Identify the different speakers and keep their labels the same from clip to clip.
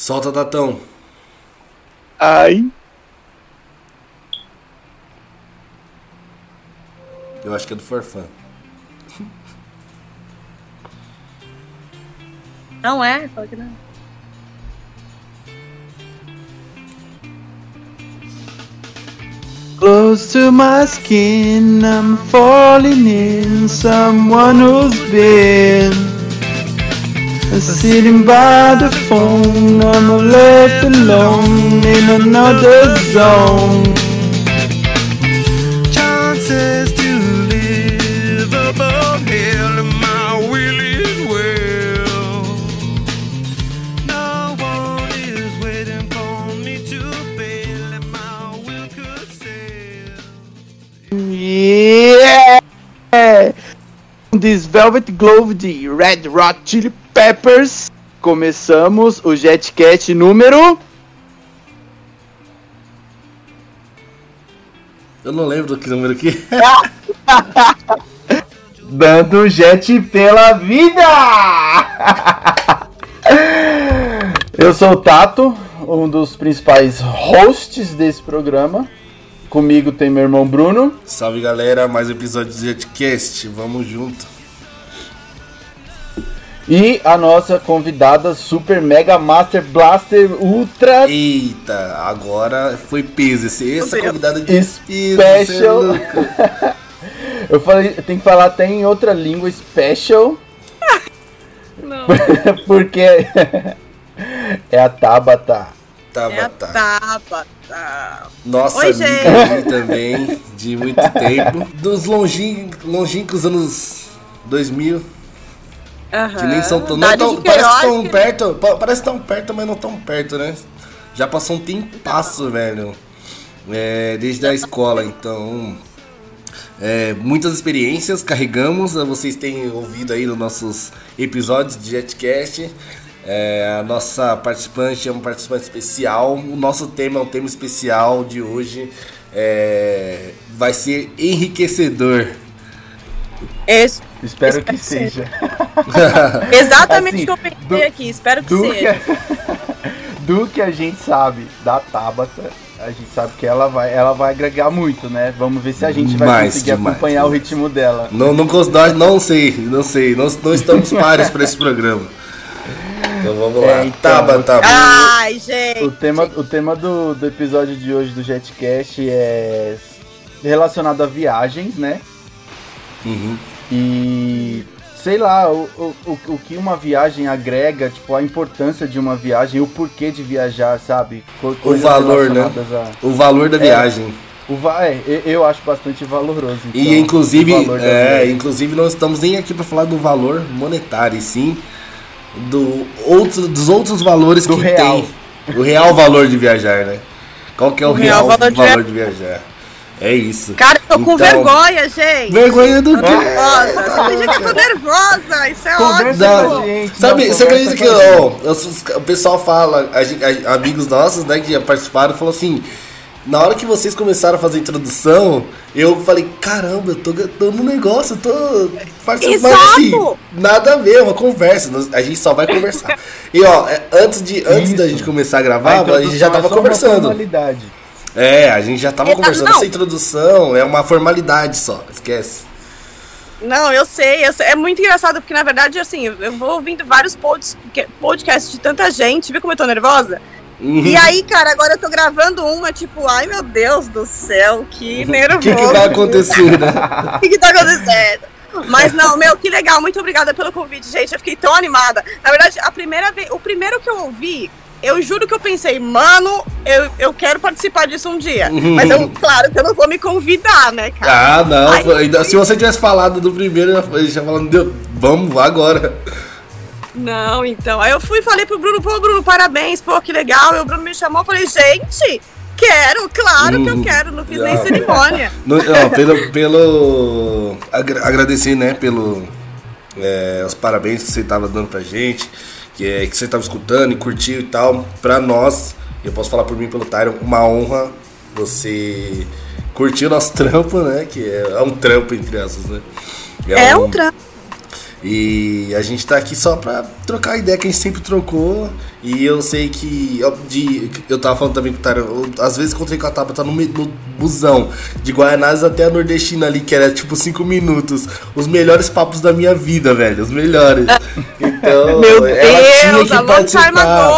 Speaker 1: Solta, Datão.
Speaker 2: Ai.
Speaker 1: Eu acho que é do Forfã.
Speaker 3: Não é? Fala que não.
Speaker 2: Close to my skin, I'm falling in someone who's been sitting by the phone. I'm left alone in another zone.
Speaker 4: chances to live above hell and my will is well. No one is waiting for me to fail and my will could sail.
Speaker 2: Yeah! This Velvet Glove de Red Hot Chili Peppers. Começamos o Jetcat número.
Speaker 1: Eu não lembro do que número aqui.
Speaker 2: Dando jet pela vida! Eu sou o Tato, um dos principais hosts desse programa. Comigo tem meu irmão Bruno.
Speaker 1: Salve galera, mais um episódio do Jetcast. Vamos junto.
Speaker 2: E a nossa convidada Super Mega Master Blaster Ultra
Speaker 1: Eita, agora foi peso. Esse, essa convidada de peso. é
Speaker 2: Special.
Speaker 1: louco.
Speaker 2: Eu falei, tem que falar até em outra língua special,
Speaker 3: Não.
Speaker 2: porque é a Tabata.
Speaker 1: Tá,
Speaker 3: É a tapa. Tá.
Speaker 1: Nossa
Speaker 3: Oi,
Speaker 1: amiga também, de muito tempo. Dos longin, longínquos anos 2000, que nem são tão. Não
Speaker 3: Dade
Speaker 1: tão
Speaker 3: de
Speaker 1: parece que tão perto. pa- Parece tão perto, mas não tão perto, né? Já passou um tempasso, velho. É, desde a escola, então. é, muitas experiências carregamos, eh, vocês têm ouvido aí nos nossos episódios de Jetcast. É, a nossa participante é uma participante especial. O nosso tema é um tema especial de hoje. É, vai ser enriquecedor.
Speaker 3: Esse-
Speaker 2: Espero que
Speaker 3: Espero que
Speaker 2: seja.
Speaker 3: exatamente
Speaker 2: Assim,
Speaker 3: o que eu pensei
Speaker 2: do-
Speaker 3: aqui. Espero que
Speaker 2: Do que,
Speaker 3: seja.
Speaker 2: do que a gente sabe da Tabata, a gente sabe que ela vai, ela vai agregar muito, né? Vamos ver se a gente vai
Speaker 1: Demais,
Speaker 2: conseguir
Speaker 1: demais,
Speaker 2: acompanhar o
Speaker 1: demais.
Speaker 2: ritmo dela.
Speaker 1: Não, não, nós não sei, não sei. Nós não estamos pares para esse programa. Então vamos lá.
Speaker 2: É, então,
Speaker 1: Taba, Taba.
Speaker 3: Ai, gente.
Speaker 2: O tema, o tema do, do episódio de hoje do Jetcast é relacionado a viagens, né?
Speaker 1: Uhum.
Speaker 2: E sei lá, o, o, o, o que uma viagem agrega, tipo, a importância de uma viagem, o porquê de viajar, sabe? Co- coisas
Speaker 1: valor, né?
Speaker 2: a-
Speaker 1: O valor da viagem.
Speaker 2: O va é, eu- acho bastante valoroso.
Speaker 1: E
Speaker 2: então,
Speaker 1: inclusive,
Speaker 2: o valor da
Speaker 1: é, inclusive não estamos nem aqui para falar do valor monetário, e sim do outro, dos outros valores
Speaker 2: Do
Speaker 1: que
Speaker 2: real.
Speaker 1: tem. O real valor de viajar, né? Qual que é o,
Speaker 3: O
Speaker 1: real,
Speaker 3: real
Speaker 1: valor,
Speaker 3: valor
Speaker 1: de,
Speaker 3: de-
Speaker 1: viajar? É isso.
Speaker 3: Cara, eu tô com
Speaker 1: Então-
Speaker 3: vergonha, gente.
Speaker 1: Vergonha do quê?
Speaker 3: Nervosa. Diga que eu tô nervosa. Isso é
Speaker 2: Conversa
Speaker 1: Dá-
Speaker 2: com a gente.
Speaker 1: Sabe,
Speaker 2: não,
Speaker 1: você acredita que
Speaker 2: com gente.
Speaker 1: ó, os- o pessoal fala, a a- amigos nossos, né, que já participaram, falou assim. Na hora que vocês começaram a fazer a introdução, eu falei, caramba, eu tô, tô no negócio, eu tô participando. Mas assim, nada a ver, é uma conversa. A gente só vai conversar. E ó, é, antes, de, antes da gente começar a gravar,
Speaker 2: A
Speaker 1: a gente já
Speaker 2: é
Speaker 1: tava
Speaker 2: uma
Speaker 1: conversando. É, a gente já tava
Speaker 3: É,
Speaker 1: conversando.
Speaker 3: não.
Speaker 1: Essa introdução é uma formalidade só, esquece.
Speaker 3: Não, eu sei, eu sei. É muito engraçado, porque na verdade, assim, eu vou ouvindo vários podcasts de tanta gente, viu como eu tô nervosa?
Speaker 1: Uhum.
Speaker 3: E aí, cara, agora eu tô gravando uma, tipo, ai meu Deus do céu, que
Speaker 1: O
Speaker 3: nervoso.
Speaker 1: que, que vai acontecer, né?
Speaker 3: O que, que tá acontecendo? Mas não, meu, que legal, muito obrigada pelo convite, gente. Eu fiquei tão animada. Na verdade, a primeira vez, o primeiro que eu ouvi, eu juro que eu pensei, mano, eu, eu quero participar disso um dia. Mas eu, claro que eu não vou me convidar, né, cara?
Speaker 1: Ah, não.
Speaker 3: Ai,
Speaker 1: foi- se você tivesse falado do primeiro, eu já- falando, "Deu, vamos agora.
Speaker 3: Não, então. Aí eu fui e falei pro Bruno, pô, Bruno, parabéns, pô, que legal. E o Bruno me chamou, eu falei, gente, quero, claro que eu
Speaker 1: Uhum.
Speaker 3: quero, não fiz
Speaker 1: Ah.
Speaker 3: nem cerimônia.
Speaker 1: No- ó, pelo, pelo agra- agradecer, né, pelo é, os parabéns que você tava dando pra gente, que, é, que você tava escutando e curtiu e tal. Pra nós, eu posso falar por mim pelo Tyron, uma honra você curtir o nosso trampo, né? Que é, é um trampo entre aspas, né?
Speaker 3: É um trampo.
Speaker 1: E a gente tá aqui só pra trocar a ideia que a gente sempre trocou. E eu sei que. Eu, de, eu tava falando também com o Tara, às vezes encontrei com a Tabata no, no busão, de Guaianazes até a Nordestina ali, que era tipo 5 minutos. Os melhores papos da minha vida, velho. Os melhores. Então,
Speaker 3: Meu
Speaker 1: ela tinha
Speaker 3: Deus,
Speaker 1: que
Speaker 3: a long time
Speaker 1: participar.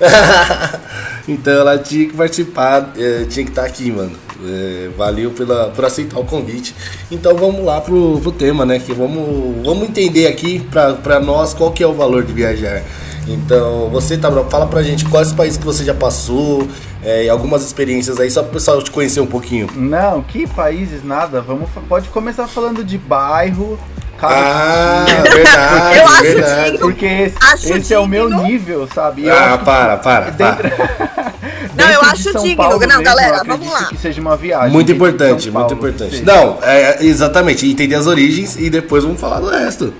Speaker 1: então ela tinha que participar, eh, tinha que estar aqui, mano. Eh, valeu pela, por aceitar o convite. Então vamos lá pro, pro tema, né? Que vamos, vamos entender aqui pra, pra nós qual que é o valor de viajar. Então, você, Tabra, fala pra gente quais países que você já passou, eh, e algumas experiências aí, só pro pessoal te conhecer um pouquinho.
Speaker 5: Não, que países, nada. Vamos, pode começar falando de bairro.
Speaker 1: Ah, verdade,
Speaker 3: Eu acho
Speaker 1: verdade.
Speaker 3: digno.
Speaker 5: Porque esse,
Speaker 3: Acho
Speaker 5: esse é o meu nível, sabe? Eu
Speaker 1: Ah, para, para,
Speaker 5: dentro-
Speaker 1: para.
Speaker 3: Não, eu acho digno.
Speaker 5: Paulo
Speaker 3: Não,
Speaker 5: mesmo,
Speaker 3: galera,
Speaker 5: eu
Speaker 3: vamos lá.
Speaker 5: que seja uma viagem.
Speaker 1: Muito importante, muito importante. Não, é, exatamente, entender as origens e depois vamos falar do resto.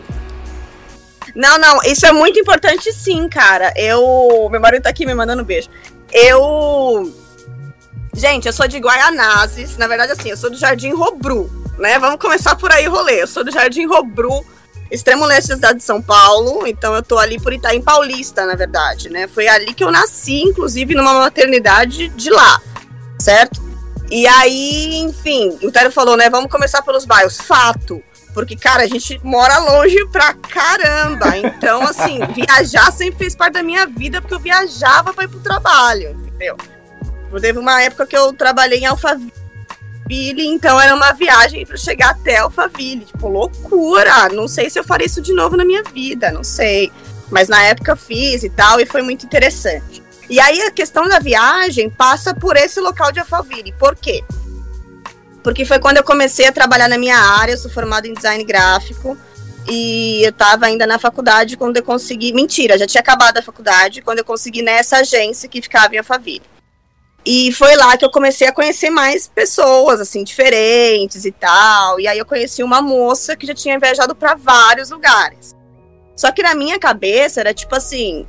Speaker 3: Não, não, isso é muito importante sim, cara. Eu. Meu marido tá aqui me mandando beijo. Eu. Gente, eu sou de Guaianazes. Na verdade, assim, eu sou do Jardim Robru, né? Vamos começar por aí o rolê. Eu sou do Jardim Robru, extremo leste da cidade de São Paulo. Então eu tô ali por Itaim Paulista, na verdade, né? Foi ali que eu nasci, inclusive, numa maternidade de lá, certo? E aí, enfim, o Tério falou, né? Vamos começar pelos bairros. Fato. Porque, cara, a gente mora longe pra caramba. Então, assim, viajar sempre fez parte da minha vida, porque eu viajava pra ir pro trabalho, entendeu? Teve uma época que eu trabalhei em Alphaville, então era uma viagem pra chegar até Alphaville. Tipo, loucura! Não sei se eu faria isso de novo na minha vida, não sei. Mas na época eu fiz e tal, e foi muito interessante. E aí a questão da viagem passa por esse local de Alphaville. Por quê? Porque foi quando eu comecei a trabalhar na minha área, eu sou formada em design gráfico. E eu tava ainda na faculdade quando eu consegui. Mentira, já tinha acabado a faculdade quando eu consegui nessa agência que ficava em Alphaville. E foi lá que eu comecei a conhecer mais pessoas, assim, diferentes e tal. E aí eu conheci uma moça que já tinha viajado para vários lugares. Só que na minha cabeça era tipo assim.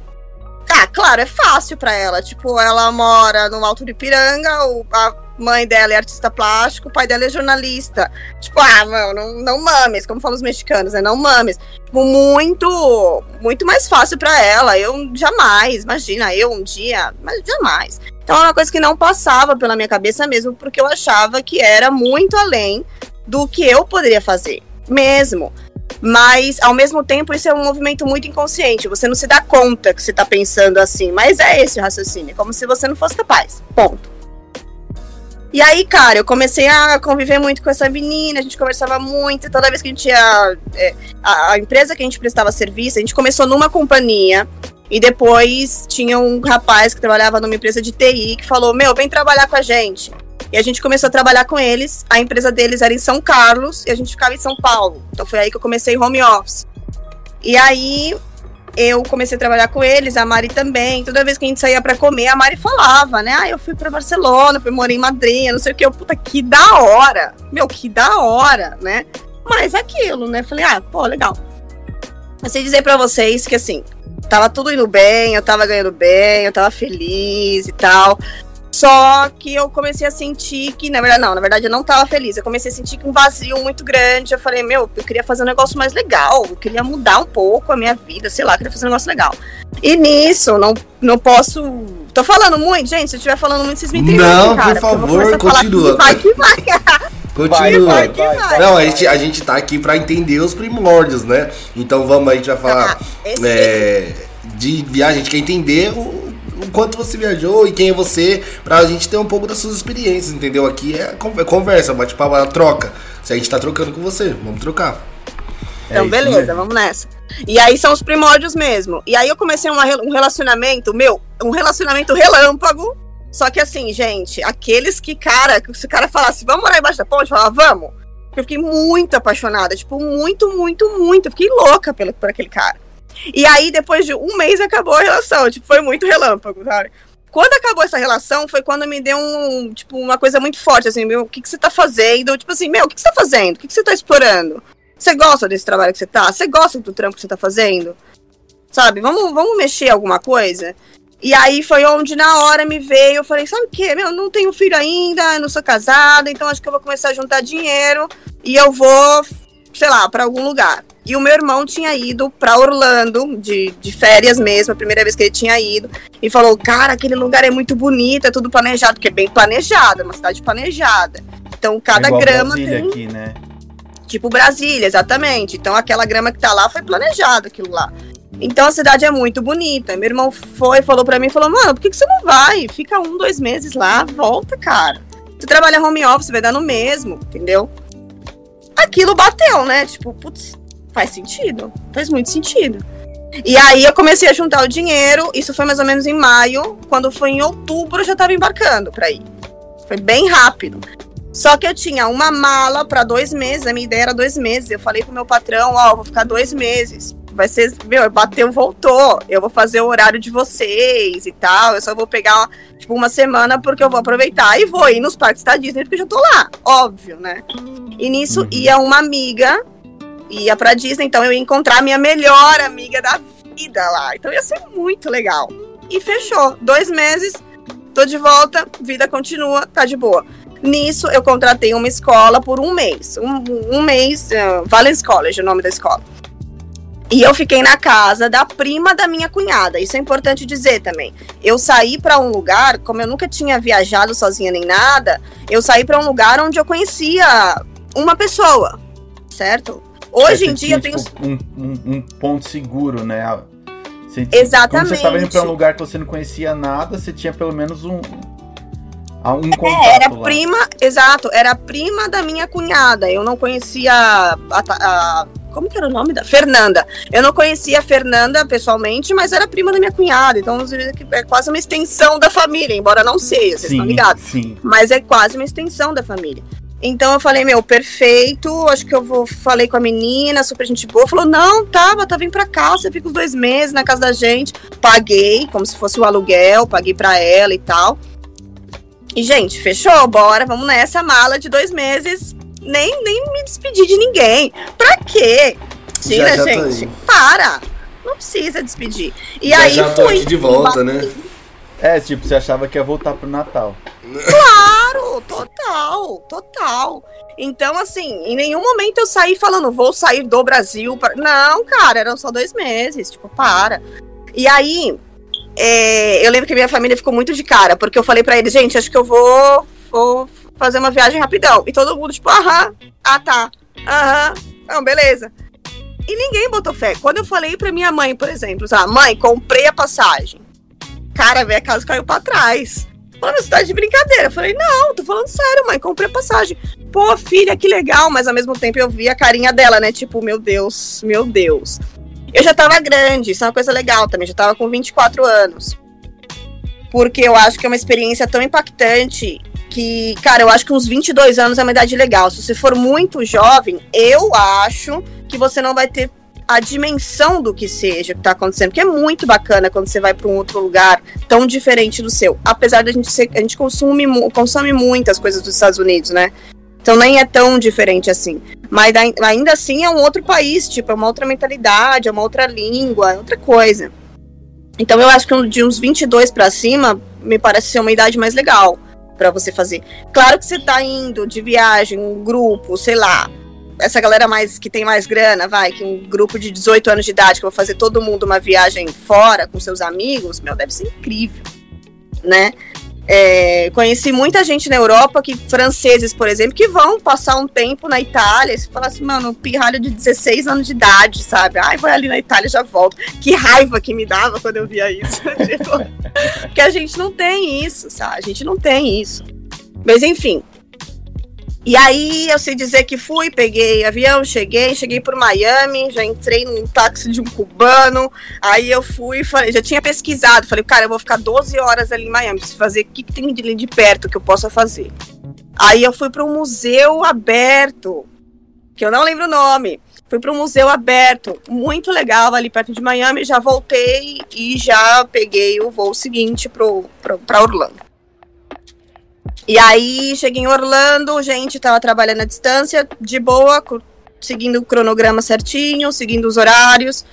Speaker 3: Ah, claro, é fácil para ela. Tipo, ela mora no Alto de Piranga, a mãe dela é artista plástico, o pai dela é jornalista. Tipo, ah, não, não mames, como falam os mexicanos, né? Não mames. Tipo, muito, muito mais fácil para ela. Eu jamais, imagina, eu um dia, mas jamais. Então é uma coisa que não passava pela minha cabeça mesmo, porque eu achava que era muito além do que eu poderia fazer, mesmo. Mas, ao mesmo tempo, isso é um movimento muito inconsciente. Você não se dá conta que você tá pensando assim, mas é esse o raciocínio, como se você não fosse capaz. Ponto. E aí, cara, eu comecei a conviver muito com essa menina, a gente conversava muito, toda vez que a gente ia. é, a empresa que a gente prestava serviço, a gente começou numa companhia, e depois tinha um rapaz que trabalhava numa empresa de TI que falou: Meu, vem trabalhar com a gente. E a gente começou a trabalhar com eles. A empresa deles era em São Carlos e a gente ficava em São Paulo. Então foi aí que eu comecei home office. E aí eu comecei a trabalhar com eles, a Mari também. Toda vez que a gente saía pra comer, a Mari falava, né? Ah, eu fui pra Barcelona, fui morar em Madrid, não sei o que. Eu, puta, que da hora. Meu, que da hora, né? Mas aquilo, né? Falei, ah, pô, legal. Eu sei dizer pra vocês que assim, tava tudo indo bem, eu tava ganhando bem, eu tava feliz e tal. Só que eu comecei a sentir que, na verdade, não, na verdade eu não tava feliz. Eu comecei a sentir que um vazio muito grande. Eu falei, meu, eu queria fazer um negócio mais legal, eu queria mudar um pouco a minha vida, sei lá, eu queria fazer um negócio legal. E nisso, não, não posso. Tô falando muito, gente. Se eu estiver falando muito, vocês me interrompem,
Speaker 1: Não, por
Speaker 3: cara. vou
Speaker 1: favor, continua.
Speaker 3: Vai que vai.
Speaker 1: Continua.
Speaker 5: Vai,
Speaker 3: vai, vai.
Speaker 1: Não, a gente, a gente tá aqui pra entender os primórdios, né? Então vamos, a gente vai falar
Speaker 3: Ah, esse-
Speaker 1: é, de viagem, a gente quer entender o, o quanto você viajou e quem é você, pra gente ter um pouco das suas experiências, entendeu? Aqui é é conversa, bate-papo, é troca. Se a gente tá trocando com você, vamos trocar.
Speaker 3: Então,
Speaker 5: É isso
Speaker 3: beleza,
Speaker 5: mesmo.
Speaker 3: vamos nessa. E aí são os primórdios mesmo. E aí eu comecei uma um relacionamento, meu, um relacionamento relâmpago. Só que assim, gente, aqueles que, cara, que se o cara falasse, vamos morar embaixo da ponte, eu falava, vamos. Eu fiquei muito apaixonada, tipo, muito, muito, muito. Eu fiquei louca pelo, por aquele cara. E aí, depois de um mês, acabou a relação. Tipo, foi muito relâmpago, sabe? Quando acabou essa relação, foi quando me deu um, tipo, uma coisa muito forte, assim, meu, o que, que você tá fazendo? Tipo assim, meu, o que, que você tá fazendo? O que, que você tá explorando? Você gosta desse trabalho que você tá? Você gosta do trampo que você tá fazendo? Sabe? Vamos, vamos mexer alguma coisa? E aí foi onde na hora me veio, eu falei, sabe o quê? Meu, não tenho filho ainda, não sou casada, então acho que eu vou começar a juntar dinheiro e eu vou sei lá, pra algum lugar. E o meu irmão tinha ido pra Orlando, de, de férias mesmo, a primeira vez que ele tinha ido. E falou: Cara, aquele lugar é muito bonito, é tudo planejado, porque é bem planejado, é uma cidade planejada. Então, cada
Speaker 2: É
Speaker 3: grama
Speaker 2: Brasília
Speaker 3: tem.
Speaker 2: aqui, né?
Speaker 3: Tipo Brasília, exatamente. Então aquela grama que tá lá foi planejado aquilo lá. Então a cidade é muito bonita. Meu irmão foi, falou pra mim, falou, mano, por que, que você não vai? Fica um, dois meses lá, volta, cara. Você trabalha home office, vai dar no mesmo, entendeu? Aquilo bateu, né? Tipo, putz, faz sentido. Faz muito sentido. E aí eu comecei a juntar o dinheiro, isso foi mais ou menos em maio. Quando foi em outubro, eu já tava embarcando pra ir. Foi bem rápido. Só que eu tinha uma mala para dois meses, a minha ideia era dois meses. Eu falei pro meu patrão, ó, vou ficar dois meses. Vai ser, meu, bateu, voltou. Eu vou fazer o horário de vocês e tal. Eu só vou pegar, tipo, uma semana porque eu vou aproveitar e vou ir nos parques da Disney porque eu já tô lá. Óbvio, né? E nisso
Speaker 2: Uhum.
Speaker 3: ia uma amiga, ia pra Disney, então eu ia encontrar a minha melhor amiga da vida lá. Então ia ser muito legal. E fechou. Dois meses, tô de volta, vida continua, tá de boa. Nisso, eu contratei uma escola por um mês. Um, um mês, uh, Valence College, é o nome da escola. E eu fiquei na casa da prima da minha cunhada. Isso é importante dizer também. Eu saí para um lugar, como eu nunca tinha viajado sozinha nem nada, eu saí para um lugar onde eu conhecia uma pessoa, certo? Hoje
Speaker 2: Você
Speaker 3: em dia eu tenho
Speaker 2: tipo, um, um- um ponto seguro, né? Você, Como
Speaker 3: Exatamente.
Speaker 2: você estava indo para um lugar que você não conhecia nada, você tinha pelo menos um, ah, um contato
Speaker 3: É, era
Speaker 2: lá.
Speaker 3: prima, exato, era prima da minha cunhada. Eu não conhecia a- a- como que era o nome da Fernanda. Eu não conhecia a Fernanda pessoalmente, mas era prima da minha cunhada. Então é quase uma extensão da família, embora não seja, vocês estão
Speaker 2: Sim,
Speaker 3: ligados.
Speaker 2: sim.
Speaker 3: Mas é quase uma extensão da família. Então eu falei, meu, perfeito, acho que eu vou. Falei com a menina, super gente boa. Falou, não, tá, tá, vem pra cá, você fica os dois meses na casa da gente. Paguei, como se fosse o aluguel, paguei pra ela e tal. E, gente, fechou, bora, vamos nessa mala de dois meses. Nem, nem me despedi de ninguém. Pra quê? Tira,
Speaker 1: Já, já
Speaker 3: gente. Para. Não precisa despedir. E
Speaker 1: já
Speaker 3: aí
Speaker 1: já tô
Speaker 3: fui.
Speaker 1: aqui de volta, né?
Speaker 2: É, tipo, você achava que ia voltar pro Natal.
Speaker 3: Claro, total, total. Então, assim, em nenhum momento eu saí falando, vou sair do Brasil. Pra... Não, cara, eram só dois meses, tipo, para. E aí, é, eu lembro que minha família ficou muito de cara, porque eu falei pra eles, gente, acho que eu vou, vou fazer uma viagem rapidão. E todo mundo, tipo, aham, ah tá, aham, não, beleza. E ninguém botou fé. Quando eu falei pra minha mãe, por exemplo, ah, mãe, comprei a passagem. Cara, velho, a casa caiu pra trás. Falando, você tá de brincadeira. Eu falei, não, tô falando sério, mãe, comprei a passagem. Pô, filha, que legal, mas ao mesmo tempo eu vi a carinha dela, né? Tipo, meu Deus, meu Deus. Eu já tava grande, isso é uma coisa legal também, já tava com 24 anos. Porque eu acho que é uma experiência tão impactante que, cara, eu acho que uns 22 anos é uma idade legal. Se você for muito jovem, eu acho que você não vai ter a dimensão do que seja que tá acontecendo, porque é muito bacana quando você vai para um outro lugar tão diferente do seu. Apesar da gente ser, a gente consome, consome muitas coisas dos Estados Unidos, né? Então nem é tão diferente assim. Mas ai- ainda assim é um outro país, tipo, é uma outra mentalidade, é uma outra língua, é outra coisa. Então eu acho que de uns 22 para cima me parece ser uma idade mais legal para você fazer. Claro que você tá indo de viagem, um grupo, sei lá, essa galera mais que tem mais grana, vai, que um grupo de 18 anos de idade que vai fazer todo mundo uma viagem fora com seus amigos, meu, deve ser incrível, né? É, conheci muita gente na Europa, que franceses, por exemplo, que vão passar um tempo na Itália. E você fala assim, mano, um pirralho de 16 anos de idade, sabe? Ai, vai ali na Itália já volto. Que raiva que me dava quando eu via isso. tipo, porque a gente não tem isso, sabe? A gente não tem isso. Mas enfim. E aí eu sei dizer que fui, peguei avião, cheguei, cheguei por Miami, já entrei num táxi de um cubano. Aí eu fui, falei, já tinha pesquisado, falei, cara, eu vou ficar 12 horas ali em Miami, preciso fazer o que, que tem de, de perto que eu possa fazer. Aí eu fui para um museu aberto, que eu não lembro o nome. Fui para um museu aberto, muito legal, ali perto de Miami. Já voltei e já peguei o voo seguinte para Orlando. E aí cheguei em Orlando, gente, tava trabalhando à distância, de boa, seguindo o cronograma certinho, seguindo os horários.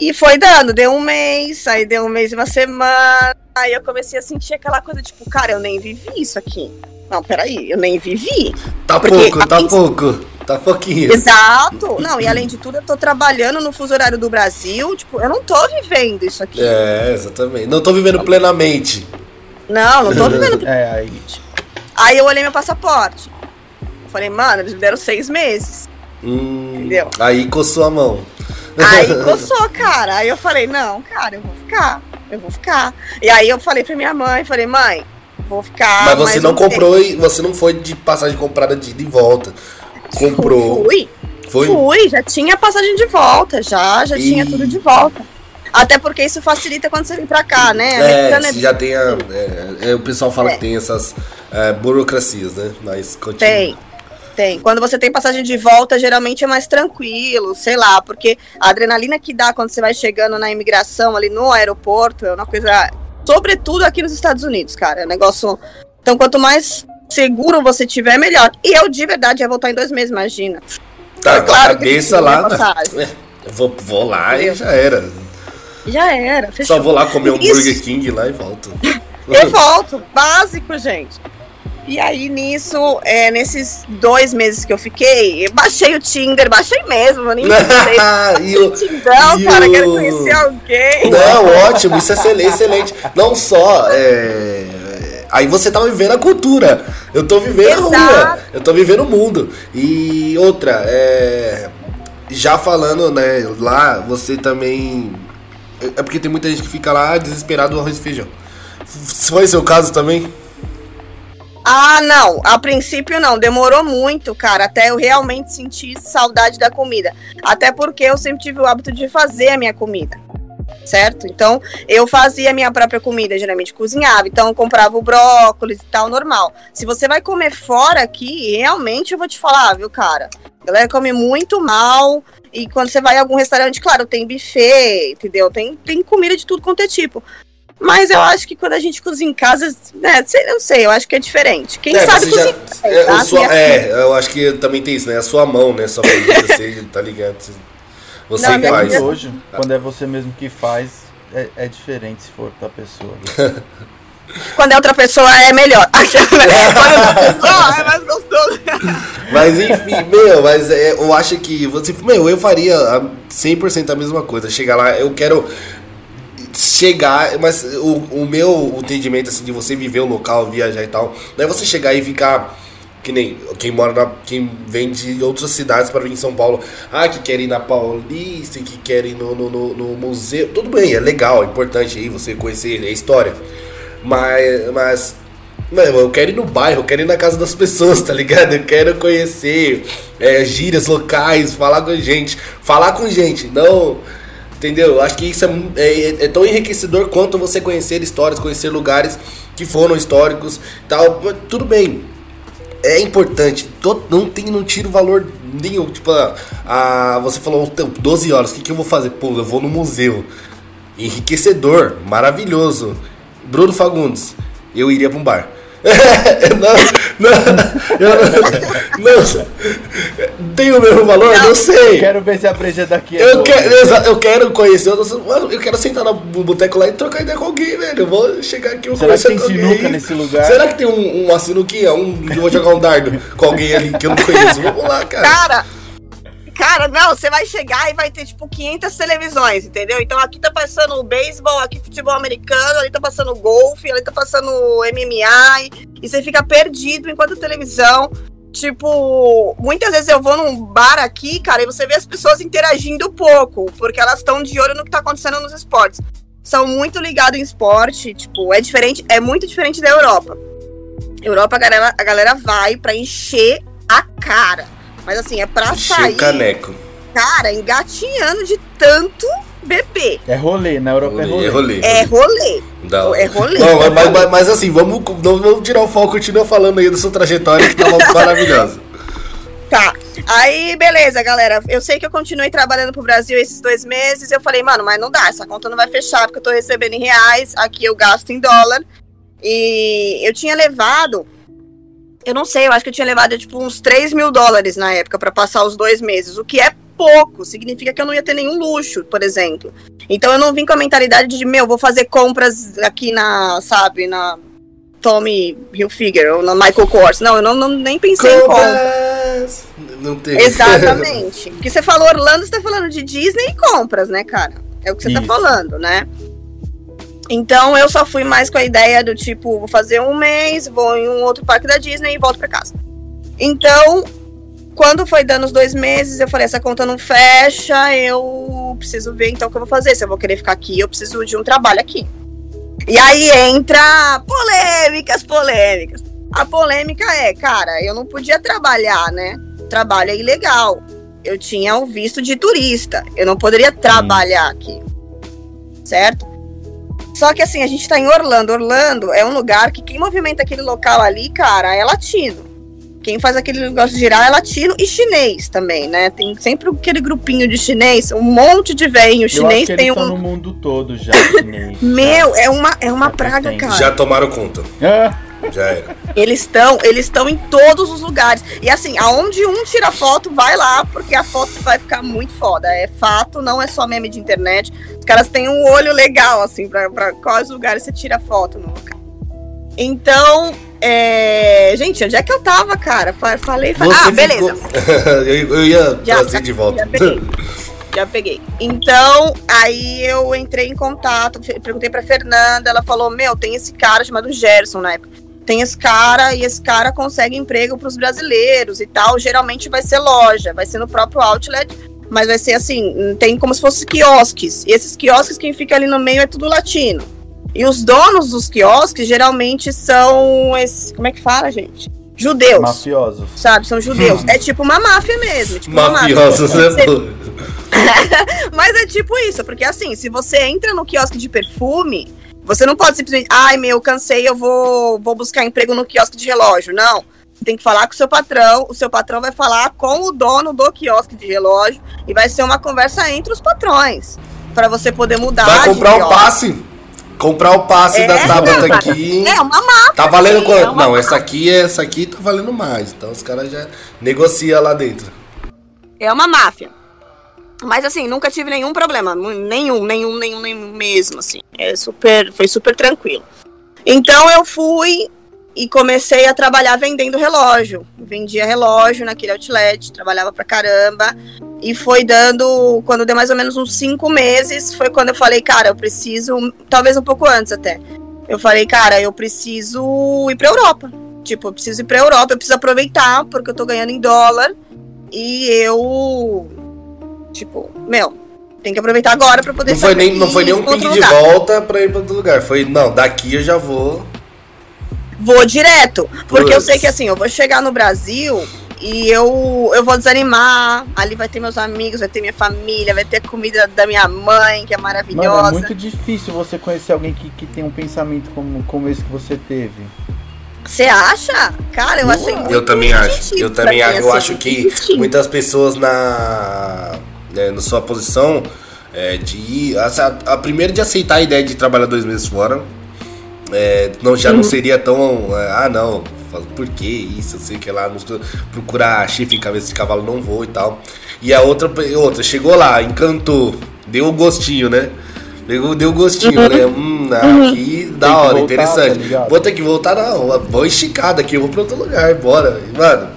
Speaker 3: E foi dando, deu um mês, aí deu um mês e uma semana. Aí eu comecei a sentir aquela coisa, tipo, cara, eu nem vivi isso aqui. Não, peraí, eu nem vivi.
Speaker 1: Tá
Speaker 3: Porque
Speaker 1: pouco, tá
Speaker 3: aí-
Speaker 1: pouco. Tá pouquinho.
Speaker 3: Exato. Não, e além de tudo, eu tô trabalhando no fuso horário do Brasil. Tipo, eu não tô vivendo isso aqui.
Speaker 1: É, exatamente. Não tô vivendo plenamente.
Speaker 3: Não, não tô vivendo.
Speaker 2: É, aí.
Speaker 3: Aí eu olhei meu passaporte. Eu falei, mano, eles me deram seis meses.
Speaker 1: Hum,
Speaker 3: Entendeu?
Speaker 1: Aí coçou a mão.
Speaker 3: Aí coçou, cara. Aí eu falei, não, cara, eu vou ficar. Eu vou ficar. E aí eu falei pra minha mãe, falei, mãe, vou ficar.
Speaker 1: Mas você
Speaker 3: mais
Speaker 1: não
Speaker 3: um
Speaker 1: comprou, e você não foi de passagem comprada de ida e volta.
Speaker 3: tempo.
Speaker 1: Comprou.
Speaker 3: Fui,
Speaker 1: Foi?
Speaker 3: fui, já tinha passagem de volta, já, já tinha
Speaker 1: Ih.
Speaker 3: tudo de volta. Até porque isso facilita quando você vem pra cá, né?
Speaker 1: É, se já tem a, é, é, o pessoal fala
Speaker 3: É.
Speaker 1: que tem essas é, burocracias, né? Mas continua.
Speaker 3: Tem. Tem. Quando você tem passagem de volta, geralmente é mais tranquilo, sei lá, porque a adrenalina que dá quando você vai chegando na imigração ali no aeroporto é uma coisa. Sobretudo aqui nos Estados Unidos, cara. É um negócio. Então, quanto mais seguro você tiver, melhor. E eu, de verdade, ia voltar em dois meses, imagina.
Speaker 1: Tá,
Speaker 3: É claro
Speaker 1: cabeça lá. É, eu vou, vou lá e já era.
Speaker 3: Já era, fechou.
Speaker 1: Só vou lá comer um
Speaker 3: Isso.
Speaker 1: Burger King lá e volto.
Speaker 3: E volto. Básico, gente. E aí, nisso, é, nesses dois meses que eu fiquei, eu baixei o Tinder, baixei mesmo, nem sei.
Speaker 1: o,
Speaker 3: Tindão,
Speaker 1: e
Speaker 3: cara,
Speaker 1: o-
Speaker 3: quero conhecer alguém.
Speaker 1: Não, ótimo, isso é excelente, excelente. Não só, é, Aí você tá vivendo a cultura. Eu tô vivendo a rua.
Speaker 3: Exato.
Speaker 1: Eu tô vivendo o mundo. E outra, é. Já falando, né, lá, você também. É porque tem muita gente que fica lá desesperado do arroz e feijão. Foi seu caso também?
Speaker 3: Ah, não. A princípio não. Demorou muito, cara, até eu realmente sentir saudade da comida. Até porque eu sempre tive o hábito de fazer a minha comida. Certo? Então, eu fazia minha própria comida, geralmente cozinhava. Então, eu comprava o brócolis e tal, normal. Se você vai comer fora aqui, realmente eu vou te falar, viu, cara? A galera come muito mal. E quando você vai em algum restaurante, claro, tem buffet, entendeu? Tem, tem comida de tudo quanto é tipo. Mas eu acho que quando a gente cozinha em casa, né, sei, não sei, eu acho que é diferente. Quem
Speaker 1: É,
Speaker 3: sabe
Speaker 1: você já- é,
Speaker 3: tá?
Speaker 1: sua- é, eu acho que também tem isso, né? A sua mão, né? Sua comida, você tá ligado? Você
Speaker 3: Não, minha
Speaker 1: faz.
Speaker 2: hoje, quando é você mesmo que faz, é, é diferente se for outra pessoa.
Speaker 3: Quando é outra pessoa é melhor. Quando é outra pessoa é mais gostoso.
Speaker 1: Mas enfim, meu, mas é, eu acho que você. Meu, eu faria a 100% a mesma coisa. Chegar lá, eu quero chegar, mas o, o meu entendimento assim de você viver o local, viajar e tal, não é você chegar e ficar que nem quem mora na, quem vem de outras cidades para vir em São Paulo, ah, que quer ir na Paulista, que quer ir no, no, no- no museu, tudo bem, é legal, é importante aí você conhecer a história, mas, mas Mano, eu quero ir no bairro, eu quero ir na casa das pessoas, tá ligado? Eu quero conhecer é, gírias locais, falar com gente. Falar com gente, não. Entendeu? Eu Acho que isso é, mu- é- é tão enriquecedor quanto você conhecer histórias, conhecer lugares que foram históricos tal. Tudo bem. É importante. Não tem, não tira valor nenhum. Tipo, a, a- você falou "Então, 12 horas, o que, que eu vou fazer? Pô, eu vou no museu. Enriquecedor, maravilhoso. Bruno Fagundes, eu iria pra um bar. não, não, eu não, não, tem o mesmo valor? Não, sei.
Speaker 2: Quero ver se a breja daqui é
Speaker 1: Eu
Speaker 2: boa.
Speaker 1: quero, eu quero conhecer, eu, quero sentar no boteco lá e trocar ideia com alguém, velho. Eu vou chegar aqui, eu vou
Speaker 2: Será que tem
Speaker 1: com alguém.
Speaker 2: sinuca nesse lugar?
Speaker 1: Será que tem um, uma sinuquinha? Um, eu vou jogar um dardo com alguém ali que eu não conheço. Vamos lá, cara.
Speaker 3: Cara, cara, não, você vai chegar e vai ter tipo 500 televisões, entendeu? Então aqui tá passando o beisebol, aqui futebol americano, ali tá passando golfe, ali tá passando MMA, e, e você fica perdido enquanto a televisão. Tipo, muitas vezes eu vou num bar aqui, cara, e você vê as pessoas interagindo pouco, porque elas estão de olho no que tá acontecendo nos esportes. São muito ligados em esporte, tipo, é diferente, é muito diferente da Europa. Europa, a galera, a galera vai pra encher a cara. Mas assim, é pra
Speaker 1: Encher
Speaker 3: sair,
Speaker 1: o caneco.
Speaker 3: cara, engatinhando de tanto beber.
Speaker 2: É rolê, na Europa é rolê.
Speaker 1: É rolê.
Speaker 3: É rolê.
Speaker 1: Da hora.
Speaker 3: É rolê.
Speaker 1: Não, mas, mas- mas- assim, vamos, não vamos tirar o foco, continua falando aí da sua trajetória que tava maravilhosa.
Speaker 3: Tá. Aí, beleza, galera. Eu sei que eu continuei trabalhando pro Brasil esses dois meses. Eu falei, mano, mas não dá, essa conta não vai fechar, porque eu tô recebendo em reais, aqui eu gasto em dólar. E eu tinha levado. Eu não sei, eu acho que eu tinha levado tipo uns 3 mil dólares na época pra passar os dois meses, o que é pouco. Significa que eu não ia ter nenhum luxo, por exemplo. Então eu não vim com a mentalidade de, meu, vou fazer compras aqui na, sabe, na Tommy Hilfiger ou na Michael Kors. Não, eu não, não nem pensei em compra.
Speaker 1: Compras. Não tem.
Speaker 3: Exatamente. Porque você falou Orlando, você tá falando de Disney e compras, né, cara? É o que você tá
Speaker 2: Isso.
Speaker 3: falando, né? Então eu só fui mais com a ideia do tipo, vou fazer um mês, vou em um outro parque da Disney e volto pra casa. Então, quando foi dando os dois meses, eu falei, essa conta não fecha, eu preciso ver então o que eu vou fazer. Se eu vou querer ficar aqui, eu preciso de um trabalho aqui. E aí entra polêmicas, polêmicas. A polêmica é, cara, eu não podia trabalhar, né? Trabalho é ilegal. Eu tinha o visto de turista. Eu não poderia trabalhar aqui. Certo? Só que assim, a gente tá em Orlando. Orlando é um lugar que quem movimenta aquele local ali, cara, é latino. Quem faz aquele negócio girar é latino e chinês também, né? Tem sempre aquele grupinho de chinês, um monte de velhinho
Speaker 2: Eu acho
Speaker 3: chinês
Speaker 2: que
Speaker 3: tem um.
Speaker 2: no mundo todo já, chinês.
Speaker 3: Meu, é uma, é uma
Speaker 2: Já
Speaker 3: praga,
Speaker 2: tem.
Speaker 3: cara.
Speaker 1: Já tomaram conta.
Speaker 2: Ah,
Speaker 1: Já era.
Speaker 3: Eles estão, eles estão em todos os lugares. E assim, aonde um tira foto, vai lá, porque a foto vai ficar muito foda. É fato, não é só meme de internet. Os caras têm um olho legal, assim, pra, pra quais lugares você tira foto no local. Então, é... gente, onde é que eu tava, cara? Fa- Falei, falei.
Speaker 1: Você
Speaker 3: Ah, beleza.
Speaker 1: ficou- eu, eu ia
Speaker 3: Já,
Speaker 1: trazer de volta.
Speaker 3: já peguei. Já peguei. Então, aí eu entrei em contato, perguntei pra Fernanda, ela falou: Meu, tem esse cara chamado Gerson na época. Tem esse cara e esse cara consegue emprego pros brasileiros e tal. Geralmente vai ser loja, vai ser no próprio outlet, mas vai ser assim: tem como se fosse quiosques. E esses quiosques, quem fica ali no meio é tudo latino. E os donos dos quiosques geralmente são. Esse, como é que fala, gente? Judeus
Speaker 2: mafiosos.
Speaker 3: sabe? São judeus. É tipo uma máfia mesmo. Tipo uma máfia.
Speaker 1: Mafiosos, né?
Speaker 3: Mas é tipo isso, porque assim, se você entra no quiosque de perfume, você não pode simplesmente, ai meu, cansei, eu vou, vou buscar emprego no quiosque de relógio. Não. Você tem que falar com o seu patrão, o seu patrão vai falar com o dono do quiosque de relógio e vai ser uma conversa entre os patrões. Pra você poder mudar.
Speaker 1: Vai comprar o passe. Comprar o passe
Speaker 3: É,
Speaker 1: da Tabata aqui.
Speaker 3: É uma máfia.
Speaker 1: Tá valendo
Speaker 3: sim,
Speaker 1: quanto?
Speaker 3: é
Speaker 1: Não, essa aqui, essa aqui tá valendo mais. Então os caras já negociam lá dentro.
Speaker 3: É uma máfia. Mas assim, nunca tive nenhum problema. Nenhum, nenhum, nenhum, nenhum mesmo, assim. É super, foi super tranquilo. Então eu fui e comecei a trabalhar vendendo relógio. Vendia relógio naquele outlet, trabalhava pra caramba. E foi dando, quando deu mais ou menos uns cinco meses, foi quando eu falei, cara, eu preciso, talvez um pouco antes até. Eu falei, cara, eu preciso ir pra Europa. Tipo, eu preciso ir pra Europa, eu preciso aproveitar, porque eu tô ganhando em dólar. E eu. Tipo, meu, tem que aproveitar agora pra poder
Speaker 1: Não foi,
Speaker 3: sair
Speaker 1: nem, não foi nem um pique de volta pra ir pra outro lugar. Foi, não, daqui eu já vou.
Speaker 3: Vou direto. Porque eu sei que assim, eu vou chegar no Brasil e eu, eu vou desanimar. Ali vai ter meus amigos, vai ter minha família, vai ter a comida da minha mãe, que é
Speaker 2: Mano,
Speaker 3: maravilhosa.
Speaker 2: é muito difícil você conhecer alguém que, que tem um pensamento como, como esse que você teve.
Speaker 3: Você acha? Cara, eu achei muito
Speaker 1: Eu também acho. Eu também acho. Eu
Speaker 3: assim,
Speaker 1: acho que muitas pessoas na, né, na sua posição é, de. A, a primeira de aceitar a ideia de trabalhar dois meses fora. é, não, já não
Speaker 3: Uhum.
Speaker 1: seria tão. é, ah, não. Por que isso? Eu sei que lá. Estou, procurar chifre em cabeça de cavalo não vou e tal. E a outra, outra chegou lá, encantou. Deu o gostinho, né? Deu, deu gostinho.
Speaker 3: Uhum.
Speaker 1: Falei, hum, da
Speaker 2: que
Speaker 1: hora,
Speaker 2: voltar,
Speaker 1: interessante.
Speaker 2: tá
Speaker 1: vou ter que voltar, não. Vou esticar daqui, eu vou pra outro lugar, bora. Mano.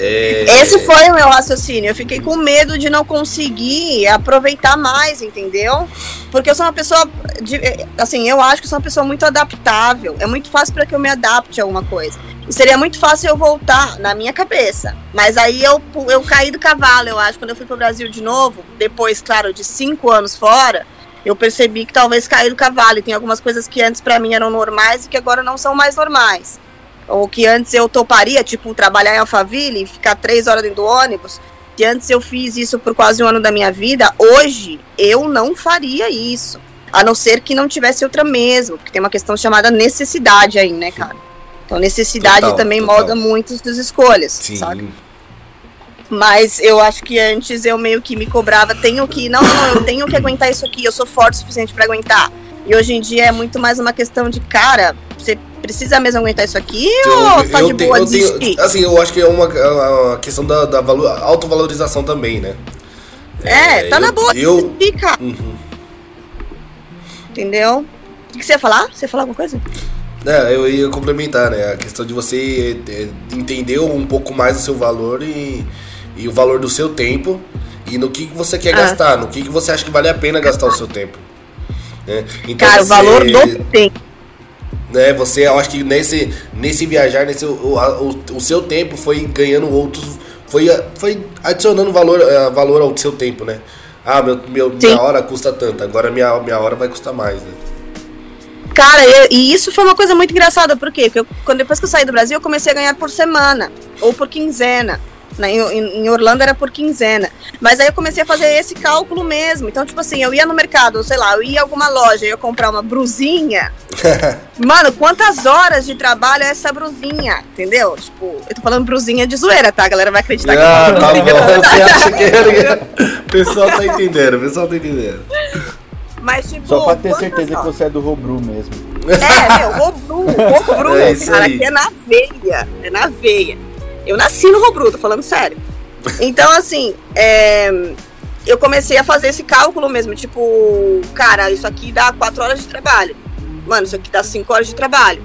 Speaker 1: É,
Speaker 3: Esse foi o meu raciocínio. Eu fiquei com medo de não conseguir aproveitar mais, entendeu? Porque eu sou uma pessoa. de- assim, eu acho que sou uma pessoa muito adaptável. É muito fácil para que eu me adapte a alguma coisa. E seria muito fácil eu voltar na minha cabeça. Mas aí eu, eu caí do cavalo, eu acho. Quando eu fui pro Brasil de novo, depois, claro, de cinco anos fora, eu percebi que talvez caí do cavalo. E tem algumas coisas que antes para mim eram normais e que agora não são mais normais ou que antes eu toparia, tipo, trabalhar em Alphaville e ficar três horas dentro do ônibus, que antes eu fiz isso por quase um ano da minha vida, hoje eu não faria isso. A não ser que não tivesse outra mesmo, porque tem uma questão chamada necessidade aí, né, cara? Então, necessidade
Speaker 1: Total,
Speaker 3: também
Speaker 1: total.
Speaker 3: molda muitas das escolhas,
Speaker 1: Sim.
Speaker 3: sabe? Mas eu acho que antes eu meio que me cobrava, tenho que, não, não, eu tenho que aguentar isso aqui, eu sou forte o suficiente pra aguentar. E hoje em dia é muito mais uma questão de, cara, você precisa mesmo aguentar isso aqui ou tá de
Speaker 1: tenho-
Speaker 3: boa
Speaker 1: eu tenho-
Speaker 3: desistir?
Speaker 1: assim, eu acho que é uma, é uma questão da, da valo- autovalorização também, né?
Speaker 3: É, tá
Speaker 1: eu-
Speaker 3: na boa
Speaker 1: Eu,
Speaker 3: desistir, cara,
Speaker 1: Uhum.
Speaker 3: entendeu? O que, você ia falar? Você ia falar alguma coisa?
Speaker 1: É, eu ia complementar, né? A questão de você é, entender um pouco mais o seu valor e, e o valor do seu tempo e no que que você quer
Speaker 3: Ah.
Speaker 1: gastar, no que que você acha que vale a pena gastar o seu tempo. né? Então
Speaker 3: Cara, o
Speaker 1: você-
Speaker 3: valor do tempo.
Speaker 1: Né? Você, eu acho que nesse, nesse viajar, nesse, o, o, o seu tempo foi ganhando outros, foi, foi adicionando valor, eh, valor ao seu tempo, né? Ah, meu, meu, minha hora custa tanto, agora minha, minha hora vai custar mais, né?
Speaker 3: Cara, eu- e isso foi uma coisa muito engraçada, por quê? Porque eu- quando, depois que eu saí do Brasil, eu comecei a ganhar por semana, ou por quinzena. Né? Em, em- Orlando era por quinzena. Mas aí eu comecei a fazer esse cálculo mesmo. Então, tipo assim, eu ia no mercado, sei lá, eu ia em alguma loja, eu ia comprar uma brusinha. Mano, quantas horas de trabalho é essa brusinha? Entendeu? Tipo, eu tô falando brusinha de zoeira, tá? A galera vai acreditar que eu
Speaker 1: Ah,
Speaker 3: falo
Speaker 1: tá
Speaker 3: brusinha.
Speaker 1: bom, você acha que era... O pessoal tá entendendo, o pessoal tá entendendo.
Speaker 3: Mas, tipo,
Speaker 2: Só pra ter certeza que
Speaker 3: horas?
Speaker 2: você é do Robru mesmo.
Speaker 3: É, meu, Robru, Robru,
Speaker 1: É
Speaker 3: cara,
Speaker 1: aí.
Speaker 3: que é na veia, é na veia. Eu nasci no Robru, tô falando sério. Então, assim, é, eu comecei a fazer esse cálculo mesmo, tipo, cara, isso aqui dá quatro horas de trabalho. Mano, isso aqui dá cinco horas de trabalho.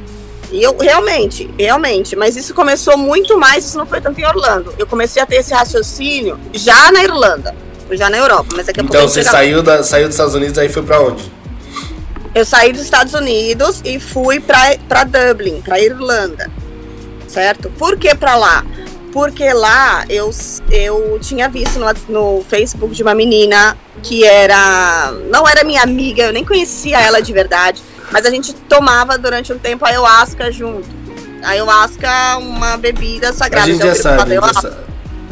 Speaker 3: E eu, realmente, realmente, mas isso começou muito mais, isso não foi tanto em Orlando. Eu comecei a ter esse raciocínio já na Irlanda, já na Europa, mas daqui a
Speaker 1: Então você saiu, da, saiu dos Estados Unidos aí foi pra onde?
Speaker 3: Eu saí dos Estados Unidos e fui pra Dublin, pra Irlanda. Certo? Por que pra lá? Porque lá eu, eu tinha visto no, no Facebook de uma menina que era. Não era minha amiga, eu nem conhecia ela de verdade, mas a gente tomava durante um tempo a ayahuasca junto. A ayahuasca é uma bebida sagrada.
Speaker 1: a gente já sabe.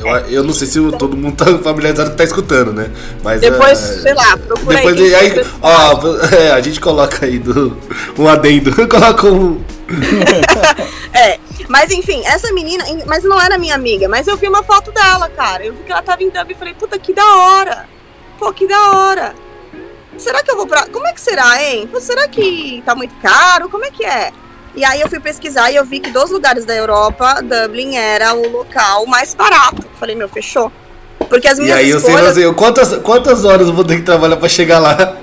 Speaker 1: Eu, eu não sei se o- todo mundo tá familiarizado tá escutando, né? Mas,
Speaker 3: Depois,
Speaker 1: é,
Speaker 3: sei lá, procura
Speaker 1: Depois
Speaker 3: aí.
Speaker 1: aí, ó, é, a gente coloca aí do, um adendo, coloca um.
Speaker 3: É, mas enfim, essa menina, mas não era minha amiga, mas eu vi uma foto dela, cara. Eu vi que ela tava em Dublin e falei, puta, que da hora. Pô, que da hora. Será que eu vou pra. Como é que será, hein? Pô, será que tá muito caro? Como é que é? E aí eu fui pesquisar e eu vi que dos lugares da Europa, Dublin era o local mais barato. Falei, meu, fechou. Porque as
Speaker 1: E
Speaker 3: minhas
Speaker 1: aí eu sei,
Speaker 3: escolhas.
Speaker 1: eu sei, quantas, quantas horas eu vou ter que trabalhar pra chegar lá?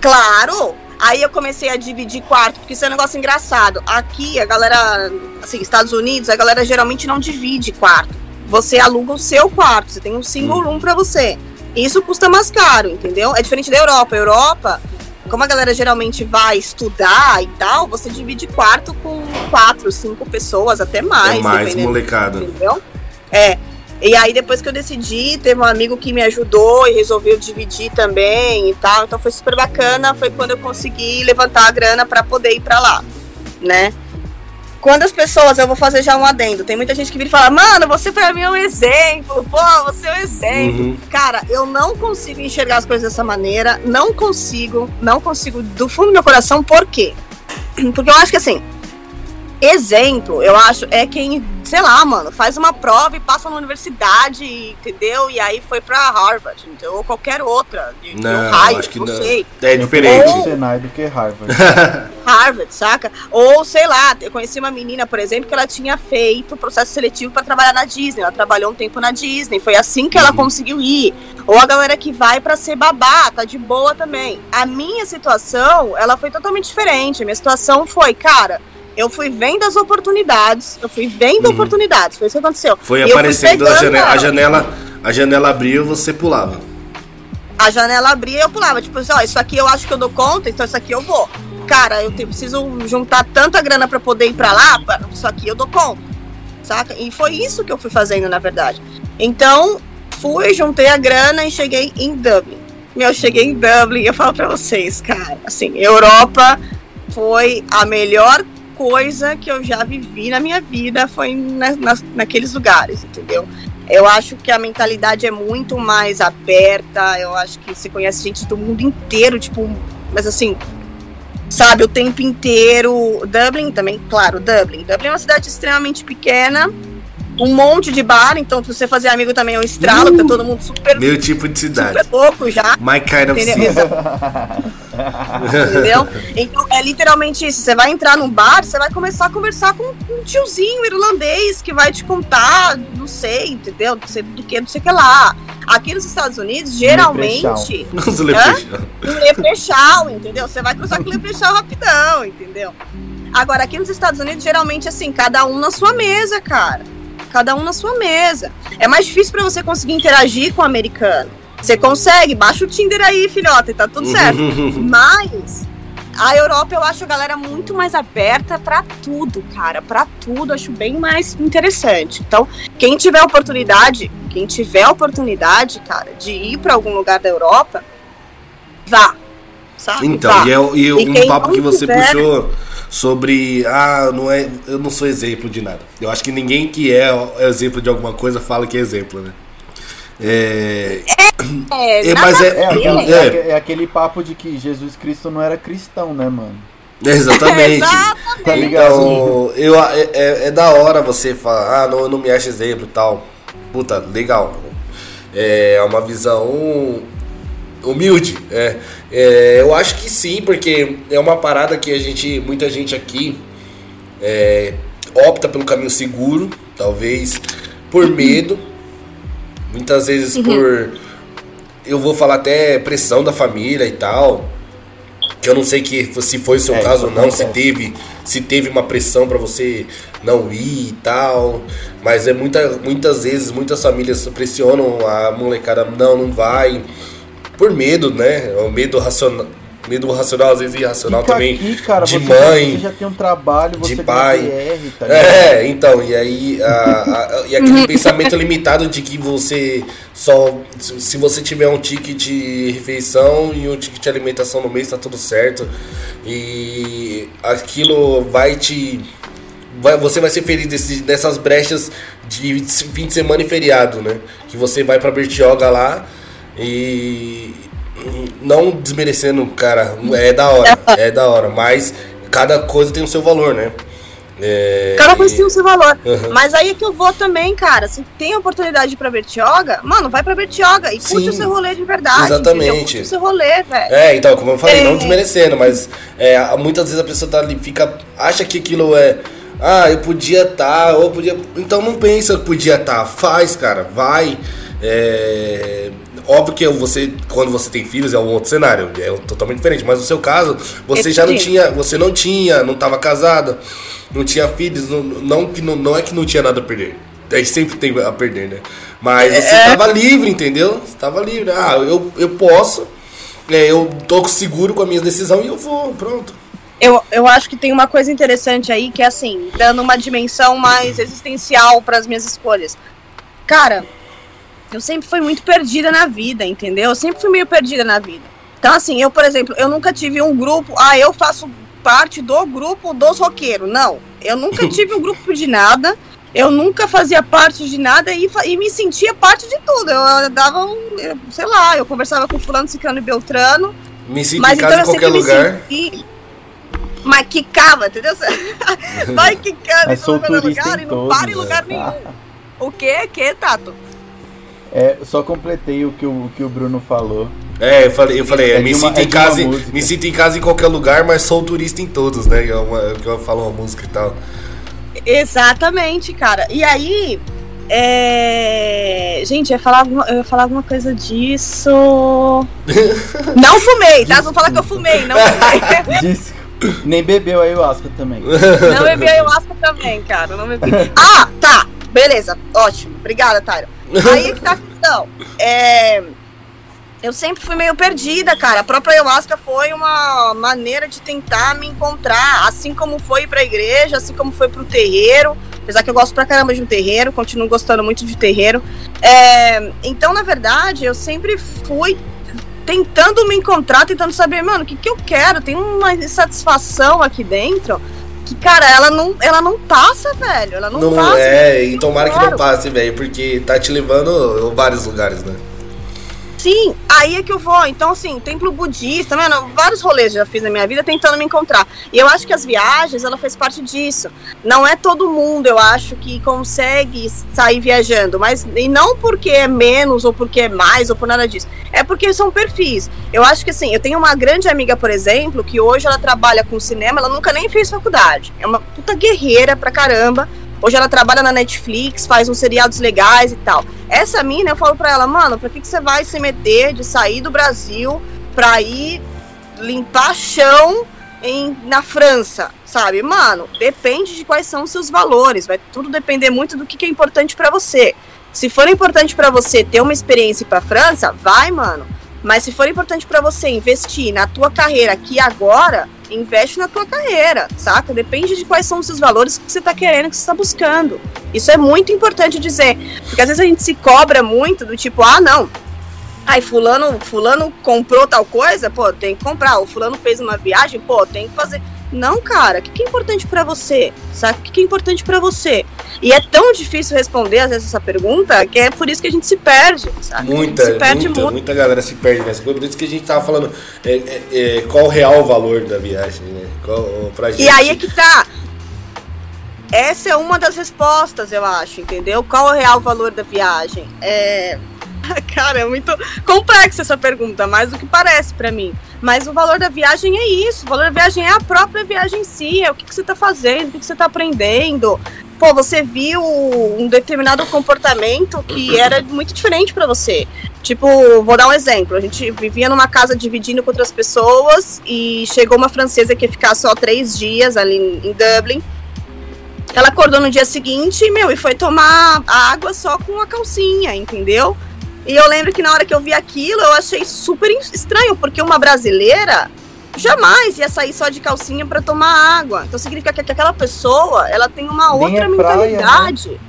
Speaker 3: Claro! Aí eu comecei a dividir quarto, porque isso é um negócio engraçado. Aqui, a galera, assim, Estados Unidos, a galera geralmente não divide quarto. Você aluga o seu quarto, você tem um single room pra você. Isso custa mais caro, entendeu? É diferente da Europa. A Europa, como a galera geralmente vai estudar e tal, você divide quarto com quatro, cinco pessoas, até mais,
Speaker 1: é mais
Speaker 3: dependendo
Speaker 1: molecada.
Speaker 3: entendeu? É. E aí depois que eu decidi, teve um amigo que me ajudou e resolveu dividir também e tal. Então foi super bacana, foi quando eu consegui levantar a grana para poder ir para lá, né? Quando as pessoas, eu vou fazer já um adendo, tem muita gente que vira e fala, mano, você pra mim é um exemplo, pô, você é um exemplo.
Speaker 1: Uhum.
Speaker 3: Cara, eu não consigo enxergar as coisas dessa maneira, não consigo, não consigo do fundo do meu coração, por quê? Porque eu acho que assim, exemplo, eu acho, é quem, sei lá, mano, faz uma prova e passa na universidade, entendeu? E aí foi pra Harvard, entendeu? Ou qualquer outra, de, de
Speaker 1: Não,
Speaker 3: Ohio,
Speaker 1: acho que
Speaker 3: não
Speaker 1: não.
Speaker 3: sei.
Speaker 1: É diferente.
Speaker 3: Ou-
Speaker 2: Senai do que Harvard.
Speaker 3: Harvard, saca? Ou sei lá, eu conheci uma menina, por exemplo, que ela tinha feito processo seletivo pra trabalhar na Disney. Ela trabalhou um tempo na Disney, foi assim que ela conseguiu ir. Ou a galera que vai pra ser babá, tá de boa também. A minha situação, ela foi totalmente diferente. A minha situação foi, cara, eu fui vendo as oportunidades, eu fui vendo
Speaker 1: Uhum.
Speaker 3: oportunidades, foi isso que aconteceu.
Speaker 1: Foi
Speaker 3: E
Speaker 1: aparecendo a janela, a
Speaker 3: ela.
Speaker 1: janela, a janela abriu você pulava.
Speaker 3: a janela abria e eu pulava. Tipo assim, ó, isso aqui eu acho que eu dou conta, então isso aqui eu vou. Cara, eu te- preciso juntar tanta grana pra poder ir pra lá, pra- isso aqui eu dou conta. Saca? E foi isso que eu fui fazendo, na verdade. Então, fui, juntei a grana e cheguei em Dublin. Meu, eu cheguei em Dublin eu falo pra vocês, cara, assim, Europa foi a melhor coisa que eu já vivi na minha vida, foi na, na- naqueles lugares, entendeu? Eu acho que a mentalidade é muito mais aberta. Eu acho que você conhece gente do mundo inteiro, tipo, mas assim, sabe, o tempo inteiro. Dublin também, claro, Dublin. Dublin é uma cidade extremamente pequena, um monte de bar, então pra você fazer amigo também é um estralo, porque tá todo mundo super,
Speaker 1: Meu tipo de cidade.
Speaker 3: super louco já.
Speaker 1: My kind of
Speaker 3: Entendeu? Entendeu? Então é literalmente isso. Você vai entrar num bar, você vai começar a conversar com um tiozinho irlandês que vai te contar, não sei, entendeu? Não sei do que, não sei o que lá. Aqui nos Estados Unidos, geralmente,
Speaker 1: Os leprechauns.
Speaker 3: um leprechal, entendeu? Você vai cruzar com o leprechal rapidão, entendeu? Agora, aqui nos Estados Unidos, geralmente, assim, cada um na sua mesa, cara. Cada um na sua mesa. É mais difícil pra você conseguir interagir com o americano. Você consegue, baixa o Tinder aí, filhota, e tá tudo certo. Mas a Europa eu acho a galera muito mais aberta pra tudo, cara, Pra tudo, acho bem mais interessante. Então, quem tiver oportunidade, quem tiver oportunidade, cara, de ir pra algum lugar da Europa, vá. Sabe?
Speaker 1: Então,
Speaker 3: vá.
Speaker 1: e, é, e
Speaker 3: E
Speaker 1: um papo que você
Speaker 3: tiver-
Speaker 1: puxou sobre. Ah, não é, eu não sou exemplo de nada. Eu acho que ninguém que é exemplo de alguma coisa fala que é exemplo, né? É,
Speaker 3: É,
Speaker 1: É, mas é-
Speaker 2: É, aquela-
Speaker 1: É.
Speaker 2: é aque- é aquele papo de que Jesus Cristo não era cristão, né, mano?
Speaker 1: exatamente.
Speaker 2: Tá ligado?
Speaker 1: Então, eu, é, é, é da hora você falar, ah, não, eu não me acho exemplo e tal. Puta, legal. É uma visão humilde. É, É, eu acho que sim, porque é uma parada que a gente, muita gente aqui é, opta pelo caminho seguro, talvez por medo, muitas vezes por, eu vou falar até pressão da família e tal, que eu não sei que se foi o seu
Speaker 2: É,
Speaker 1: caso ou não, se teve, se teve uma pressão pra você não ir e tal, mas é muita, muitas vezes muitas famílias pressionam a molecada, não, não vai, por medo, né? O medo racional, medo racional às vezes irracional
Speaker 2: Fica
Speaker 1: também
Speaker 2: aqui, cara,
Speaker 1: de
Speaker 2: você,
Speaker 1: mãe.
Speaker 2: você já tem um trabalho, você
Speaker 1: de pai.
Speaker 2: PR, tá ligado?
Speaker 1: É, então, e aí a- a- e aquele pensamento limitado de que você só. Se você tiver um ticket de refeição e um ticket de alimentação no mês, tá tudo certo. E aquilo vai te. Vai, você vai ser feliz desse, dessas brechas de fim de semana e feriado, né? Que você vai pra Bertioga lá e. Não desmerecendo, cara, é da hora, é da hora, mas cada coisa tem o seu valor, né? É,
Speaker 3: Cada coisa
Speaker 1: e-
Speaker 3: tem o seu valor.
Speaker 1: Uhum.
Speaker 3: Mas aí é que eu vou também, cara. Se tem oportunidade pra Bertioga, mano, vai pra Bertioga e curte
Speaker 1: Sim.
Speaker 3: o seu rolê de verdade.
Speaker 1: Exatamente.
Speaker 3: entendeu? Curte o seu rolê, velho.
Speaker 1: É, então, como eu falei, não
Speaker 3: É.
Speaker 1: desmerecendo, mas é, muitas vezes a pessoa tá ali, fica, acha que aquilo é. Ah, eu podia estar, ou podia. Então não pensa que podia estar, faz, cara, vai. É, óbvio que você, quando você tem filhos, é um outro cenário, é totalmente diferente. Mas no seu caso, você já não tinha, você não tinha, não estava casada, não tinha filhos, não, não, não, não é que não tinha nada a perder. A gente sempre tem a perder, né? Mas você
Speaker 3: É.
Speaker 1: tava livre, entendeu? Você tava livre. Ah, eu, eu posso. É, eu tô seguro com a minha decisão e eu vou, pronto.
Speaker 3: Eu, eu acho que tem uma coisa interessante aí que é assim, dando uma dimensão mais existencial para as minhas escolhas. Cara, eu sempre fui muito perdida na vida, entendeu? Eu sempre fui meio perdida na vida. Então, assim, eu, por exemplo, eu nunca tive um grupo, ah, eu faço parte do grupo dos roqueiros. Não, eu nunca tive um grupo de nada. Eu nunca fazia parte de nada e, e me sentia parte de tudo. Eu, eu dava um, eu- sei lá, eu conversava com fulano, ciclano e beltrano.
Speaker 1: Me sinto
Speaker 3: Mas
Speaker 1: em casa
Speaker 3: então
Speaker 1: em
Speaker 3: eu
Speaker 1: qualquer
Speaker 3: sempre
Speaker 1: lugar.
Speaker 3: me senti. Mas quicava, entendeu? Vai quicando em
Speaker 2: turista
Speaker 3: lugar e não para em lugar
Speaker 2: né?
Speaker 3: nenhum. O que? Que, Tato?
Speaker 2: É, só completei o que o, que o Bruno falou.
Speaker 1: É, eu falei, eu falei,
Speaker 2: É
Speaker 1: me
Speaker 2: de uma-
Speaker 1: sinto
Speaker 2: é
Speaker 1: em casa, me sinto em casa em qualquer lugar, mas sou turista em todos, né? Que é uma, que eu falo uma música e tal.
Speaker 3: Exatamente, cara. E aí. É... Gente, eu ia, falar alguma, eu ia falar alguma coisa disso. não fumei, tá? Vou falar que eu fumei, não fumei.
Speaker 2: Nem bebeu a ayahuasca também.
Speaker 3: Não bebi ayahuasca também, cara. Não bebi. Ah, tá. Beleza. Ótimo. Obrigada, Tyra. Aí que tá a questão. É, Eu sempre fui meio perdida, cara. A própria ayahuasca foi uma maneira de tentar me encontrar. Assim como foi pra igreja, assim como foi pro terreiro. Apesar que eu gosto pra caramba de um terreiro, continuo gostando muito de terreiro. É, Então, na verdade, eu sempre fui tentando me encontrar, tentando saber, mano, o que, que eu quero. Tem uma insatisfação aqui dentro que, cara, ela não, ela não passa, velho. Ela não,
Speaker 1: Não,
Speaker 3: passa.
Speaker 1: é, e tomara que não passe, velho, porque tá te levando a vários lugares, né?
Speaker 3: Sim, aí é que eu vou. Então, assim, templo budista, mano, vários rolês já fiz na minha vida tentando me encontrar. E eu acho que as viagens, ela faz parte disso. Não é todo mundo, eu acho, que consegue sair viajando, mas e não porque é menos, ou porque é mais, ou por nada disso. É porque são perfis. Eu acho que, assim, eu tenho uma grande amiga, por exemplo, que hoje ela trabalha com cinema, ela nunca nem fez faculdade. É uma puta guerreira pra caramba. Hoje ela trabalha na Netflix, faz uns seriados legais e tal. Essa mina, eu falo pra ela, mano, pra que, que você vai se meter de sair do Brasil pra ir limpar chão em, na França, sabe? Mano, depende de quais são os seus valores. Vai tudo depender muito do que, que é importante pra você. Se for importante pra você ter uma experiência pra França, vai, mano. Mas se for importante pra você investir na tua carreira aqui agora, investe na tua carreira, saca? Depende de quais são os seus valores que você tá querendo, que você tá buscando. Isso é muito importante dizer. Porque às vezes a gente se cobra muito do tipo, ah, não. Ai, fulano, fulano comprou tal coisa, pô, tem que comprar. O fulano fez uma viagem, pô, tem que fazer. Não, cara, o que, que é importante pra você? Sabe? O que, que é importante pra você? E é tão difícil responder, às vezes, essa pergunta, que é por isso que a gente se perde, sabe?
Speaker 1: Muita,
Speaker 3: se perde
Speaker 1: muita,
Speaker 3: muito.
Speaker 1: muita galera se perde nessa coisa. Por isso que a gente tava falando é, é, é, qual o real valor da viagem, né? Qual, pra gente.
Speaker 3: E aí é que tá. Essa é uma das respostas, eu acho, entendeu? Qual é o real valor da viagem? É. Cara, é muito complexa essa pergunta, mais do que parece pra mim. Mas o valor da viagem é isso. O valor da viagem é a própria viagem em si. É o que, que você tá fazendo, o que, que você tá aprendendo. Pô, você viu um determinado comportamento que era muito diferente pra você. Tipo, vou dar um exemplo. A gente vivia numa casa dividindo com outras pessoas e chegou uma francesa que ia ficar só três dias ali em Dublin. Ela acordou no dia seguinte, meu, e foi tomar água só com a calcinha, entendeu? E eu lembro que na hora que eu vi aquilo, eu achei super estranho, porque uma brasileira jamais ia sair só de calcinha para tomar água. Então significa que aquela pessoa, ela tem uma
Speaker 2: Nem
Speaker 3: outra
Speaker 2: é praia,
Speaker 3: mentalidade.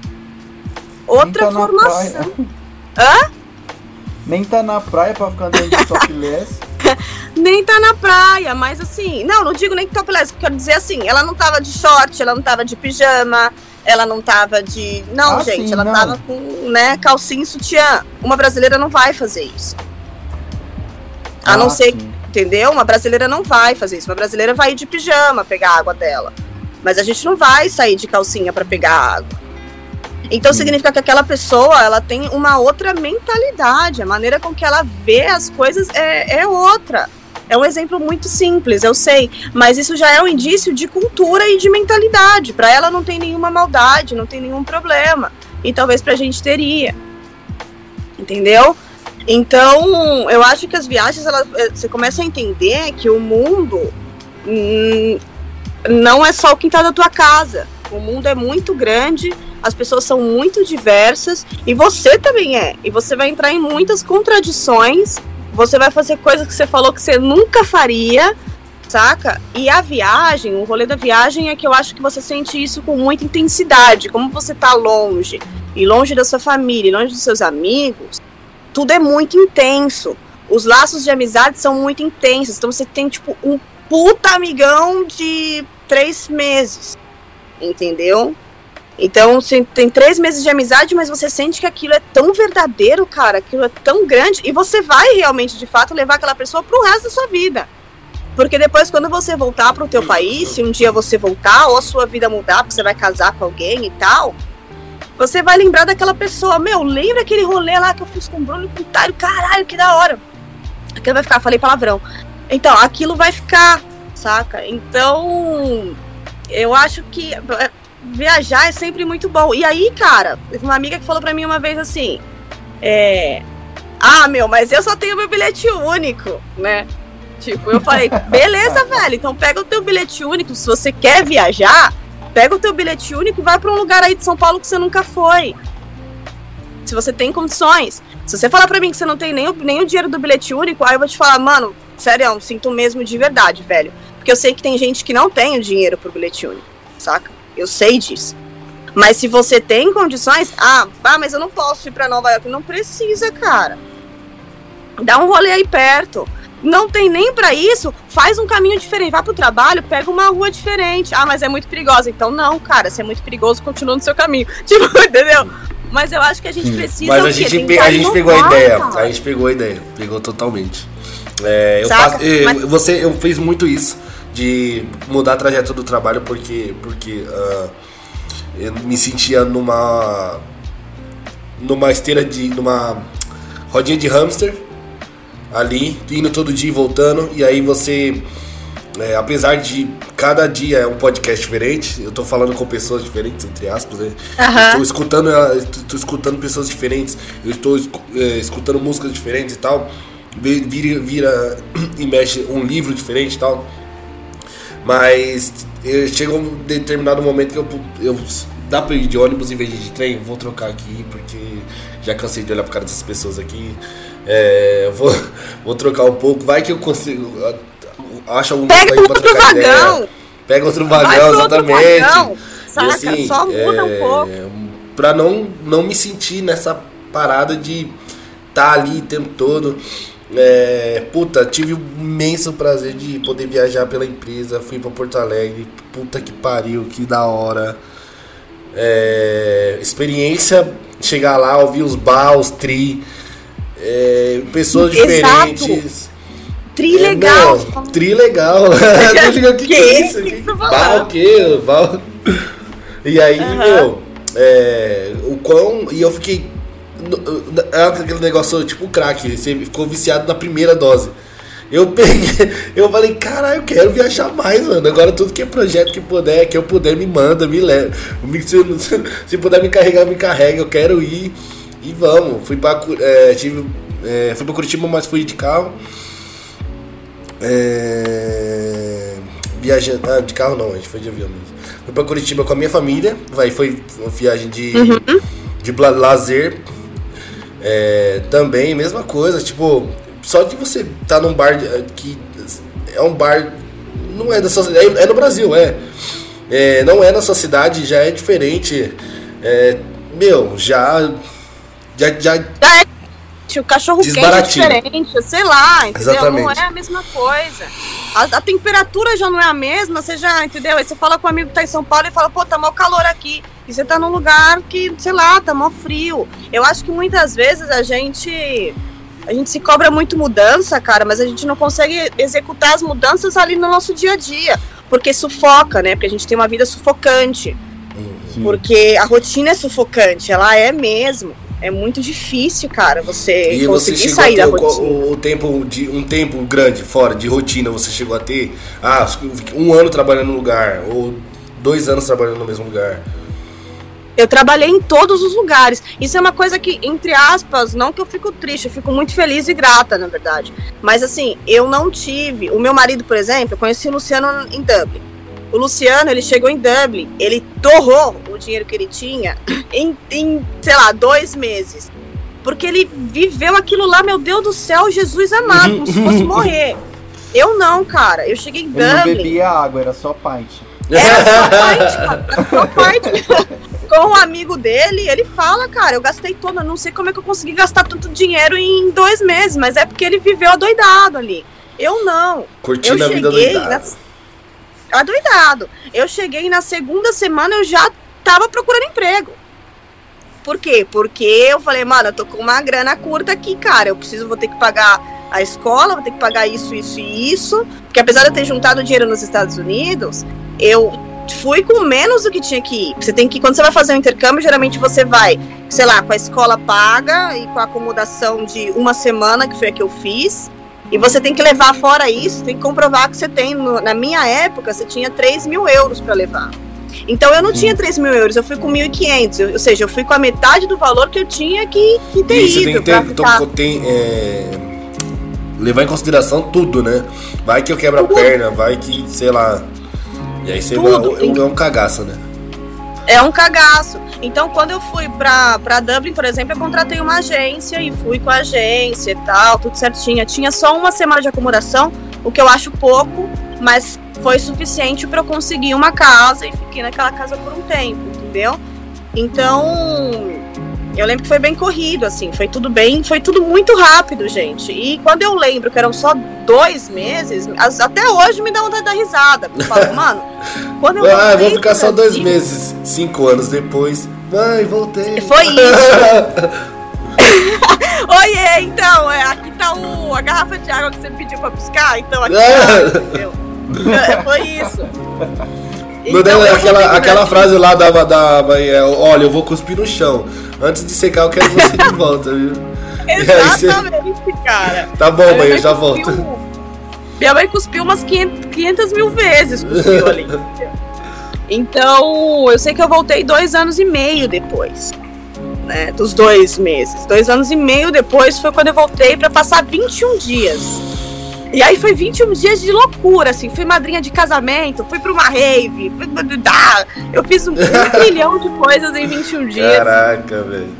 Speaker 3: Outra
Speaker 2: Nem tá
Speaker 3: formação. Hã?
Speaker 2: Nem tá na praia pra ficar andando de topless.
Speaker 3: Nem tá na praia, mas assim, não, não digo nem topless, quero dizer assim, ela não tava de short, ela não tava de pijama, ela não tava de. Não,
Speaker 2: Ah,
Speaker 3: gente,
Speaker 2: sim,
Speaker 3: ela
Speaker 2: não.
Speaker 3: tava com, né, calcinha e sutiã. Uma brasileira não vai fazer isso. A não
Speaker 2: Ah,
Speaker 3: ser
Speaker 2: sim.
Speaker 3: Entendeu? Uma brasileira não vai fazer isso. Uma brasileira vai ir de pijama pegar a água dela. Mas a gente não vai sair de calcinha para pegar a água. Então significa que aquela pessoa, ela tem uma outra mentalidade. A maneira com que ela vê as coisas é, é outra. É um exemplo muito simples, eu sei, mas isso já é um indício de cultura e de mentalidade. Para ela não tem nenhuma maldade, não tem nenhum problema. E talvez pra gente teria. Entendeu? Então, eu acho que as viagens, eh, você começa a entender que o mundo hum, não é só o quintal da tua casa. O mundo é muito grande, as pessoas são muito diversas e você também é. E você vai entrar em muitas contradições. Você vai fazer coisas que você falou que você nunca faria, saca? E a viagem, o rolê da viagem é que eu acho que você sente isso com muita intensidade. Como você tá longe, e longe da sua família, e longe dos seus amigos, tudo é muito intenso. Os laços de amizade são muito intensos. Então você tem, tipo, um puta amigão de três meses. Entendeu? Então tem três meses de amizade, mas você sente que aquilo é tão verdadeiro, cara, aquilo é tão grande, e você vai realmente, de fato, levar aquela pessoa pro resto da sua vida. Porque depois, quando você voltar pro teu país, se um dia você voltar, ou a sua vida mudar, porque você vai casar com alguém e tal, você vai lembrar daquela pessoa. Meu, lembra aquele rolê lá que eu fiz com o Bruno e com o Tário? Caralho, que da hora. Aquilo vai ficar, falei palavrão. Então, aquilo vai ficar, saca? Então, eu acho que viajar é sempre muito bom. E aí, cara, uma amiga que falou pra mim uma vez assim: é. Ah, meu, mas eu só tenho meu bilhete único, né? Tipo, eu falei, beleza, velho, então pega o teu bilhete único, se você quer viajar, pega o teu bilhete único e vai pra um lugar aí de São Paulo que você nunca foi. Se você tem condições. Se você falar pra mim que você não tem nem o, nem o dinheiro do bilhete único, aí eu vou te falar, mano, sério, sinto mesmo de verdade, velho. Porque eu sei que tem gente que não tem o dinheiro pro bilhete único, saca? Eu sei disso. Mas se você tem condições, ah, ah, mas eu não posso ir pra Nova York. Não precisa, cara. Dá um rolê aí perto. Não tem nem pra isso, faz um caminho diferente. Vai pro trabalho, pega uma rua diferente. Ah, mas é muito perigosa. Então, não, cara, se é muito perigoso, continua no seu caminho. Tipo, entendeu? Mas eu acho que a gente precisa.
Speaker 1: Mas a gente, pe- a gente pegou a ideia.
Speaker 3: cara.
Speaker 1: A gente pegou a ideia. Pegou totalmente. É, eu faço, eu-
Speaker 3: Mas-
Speaker 1: você, eu fiz muito isso de mudar a trajetória do trabalho porque, porque ah, eu me sentia numa numa esteira de numa rodinha de hamster ali indo todo dia e voltando e aí você é, apesar de cada dia é um podcast diferente, eu tô falando com pessoas diferentes, entre aspas, né?
Speaker 3: Aham.
Speaker 1: Estou escutando, ela- estou escutando pessoas diferentes, eu estou é, escutando músicas diferentes e tal. Vi- Vira, vira e mexe um livro diferente e tal. Mas chegou um determinado momento que eu, eu. Dá pra ir de ônibus em vez de trem? Vou trocar aqui, porque já cansei de olhar pra cara dessas pessoas aqui. É, vou, vou trocar um pouco. Vai que eu consigo. Acho algum
Speaker 3: Pega
Speaker 1: aí pra
Speaker 3: outro
Speaker 1: trocar
Speaker 3: vagão.
Speaker 1: ideia. Pega outro vagão,
Speaker 3: pro outro
Speaker 1: exatamente.
Speaker 3: vagão,
Speaker 1: E
Speaker 3: Saca?
Speaker 1: assim,
Speaker 3: Só muda um
Speaker 1: é,
Speaker 3: pouco.
Speaker 1: Pra não, não me sentir nessa parada de estar ali o tempo todo. É, puta, tive o imenso prazer de poder viajar pela empresa. Fui pra Porto Alegre. Puta que pariu, que da hora. É, experiência, chegar lá, ouvir os bar, os tri. é, pessoas
Speaker 3: Exato.
Speaker 1: diferentes.
Speaker 3: Tri
Speaker 1: É,
Speaker 3: legal.
Speaker 1: não, tri legal. O que, que é isso?
Speaker 3: Que tá
Speaker 1: o quê? E aí,
Speaker 3: Aham.
Speaker 1: meu, é, o quão. E eu fiquei. É aquele negócio tipo crack, você ficou viciado na primeira dose. Eu peguei, eu falei, caralho, eu quero viajar mais, mano. Agora tudo que é projeto que puder, que eu puder, me manda, me leva. Se, se puder me carregar, me carrega. Eu quero ir e vamos. Fui pra, é, tive, é, fui pra Curitiba, mas fui de carro. É, viajando. Ah, de carro não, a gente foi de avião mesmo. Fui pra Curitiba com a minha família. Vai, foi uma viagem de, de bla- lazer. É, também, mesma coisa. Tipo, só de você estar num bar de- que é um bar. Não é da sua cidade. É, é no Brasil, é. É, Não é na sua cidade, já é diferente. É, meu, já. Já, já
Speaker 3: é o cachorro quente é diferente, sei lá, entendeu?
Speaker 1: Exatamente.
Speaker 3: Não é a mesma coisa. A, a temperatura já não é a mesma, você já, entendeu? Aí você fala com um amigo que tá em São Paulo e fala, pô, tá mó calor aqui. E você tá num lugar que, sei lá, tá mó frio. Eu acho que muitas vezes a gente. A gente se cobra muito mudança, cara, mas a gente não consegue executar as mudanças ali no nosso dia a dia. Porque sufoca, né? Porque a gente tem uma vida sufocante.
Speaker 2: Sim.
Speaker 3: Porque a rotina é sufocante, ela é mesmo. É muito difícil, cara, você
Speaker 1: E você
Speaker 3: conseguir
Speaker 1: chegou
Speaker 3: sair da rotina.
Speaker 1: o- o tempo de um tempo grande fora de rotina, você chegou a ter ah, um ano trabalhando no lugar ou dois anos trabalhando no mesmo lugar.
Speaker 3: Eu trabalhei em todos os lugares. Isso é uma coisa que, entre aspas, não que eu fico triste, eu fico muito feliz e grata, na verdade. Mas assim, eu não tive. O meu marido, por exemplo, eu conheci o Luciano em Dublin. O Luciano, ele chegou em Dublin, ele torrou o dinheiro que ele tinha em, em sei lá, dois meses. Porque ele viveu aquilo lá, meu Deus do céu, Jesus amado, como se fosse morrer. Eu não, cara. Eu cheguei em
Speaker 2: Ele não
Speaker 3: Dublin.
Speaker 2: bebia água, era só pint.
Speaker 3: Era só parte, cara. Era só parte. Com um amigo dele, ele fala, cara, eu gastei todo, eu não sei como é que eu consegui gastar tanto dinheiro em dois meses, mas é porque ele viveu adoidado ali. Eu não.
Speaker 1: Curtindo
Speaker 3: eu
Speaker 1: a vida
Speaker 3: cheguei
Speaker 1: doidada.
Speaker 3: na... adoidado. Eu cheguei na segunda semana, eu já tava procurando emprego. Por quê? Porque eu falei, mano, eu tô com uma grana curta aqui, cara. Eu preciso, vou ter que pagar a escola, vou ter que pagar isso, isso e isso. Porque apesar de eu ter juntado dinheiro nos Estados Unidos, eu fui com menos do que tinha que ir. Você tem que, quando você vai fazer um intercâmbio, geralmente você vai, sei lá, com a escola paga e com a acomodação de uma semana, que foi a que eu fiz. E você tem que levar fora isso, tem que comprovar que você tem. no- na minha época, você tinha 3 mil euros para levar. Então eu não tinha 3 mil euros, eu fui com 1.500. eu- Ou seja, eu fui com a metade do valor que eu tinha que, que ter
Speaker 1: você tem
Speaker 3: ido.
Speaker 1: que
Speaker 3: pra
Speaker 1: ter,
Speaker 3: ficar.
Speaker 1: to- tem, é, levar em consideração tudo, né? Vai que eu quebro a perna, vai que, sei lá. E aí você
Speaker 3: Tudo.
Speaker 1: vai, é um cagaço, né?
Speaker 3: É um cagaço. Então, quando eu fui pra, pra Dublin, por exemplo, eu contratei uma agência e fui com a agência e tal, tudo certinho. Tinha só uma semana de acomodação, o que eu acho pouco, mas foi suficiente pra eu conseguir uma casa e fiquei naquela casa por um tempo, entendeu? Então, eu lembro que foi bem corrido, assim, foi tudo bem, foi tudo muito rápido, gente. E quando eu lembro que eram só dois meses, as- até hoje me dá vontade de dar risada. porque Eu falo, mano, quando eu
Speaker 1: Ah, vou ficar só dois meses, cinco anos depois. Vai, voltei.
Speaker 3: Foi isso. Oiê, então, é, aqui tá o, a garrafa de água que você pediu pra buscar, então aqui tá, entendeu? É, Foi isso.
Speaker 1: Não
Speaker 3: Então, eu
Speaker 1: aquela, aquela frase lá da, da mãe, é, olha, eu vou cuspir no chão. Antes de secar, eu quero você de volta, viu? E aí você-
Speaker 3: Exatamente, cara.
Speaker 1: Tá bom, mãe, eu já
Speaker 3: cuspiu-
Speaker 1: volto.
Speaker 3: Minha mãe cuspiu umas 500, 500 mil vezes, cuspiu ali. Então, eu sei que eu voltei dois anos e meio depois. Né, dos dois meses. Dois anos e meio depois foi quando eu voltei pra passar 21 dias. E aí foi 21 dias de loucura, assim. Fui madrinha de casamento, fui pra uma rave, fui... eu fiz um, trilhão de coisas em 21 dias.
Speaker 1: Caraca, velho.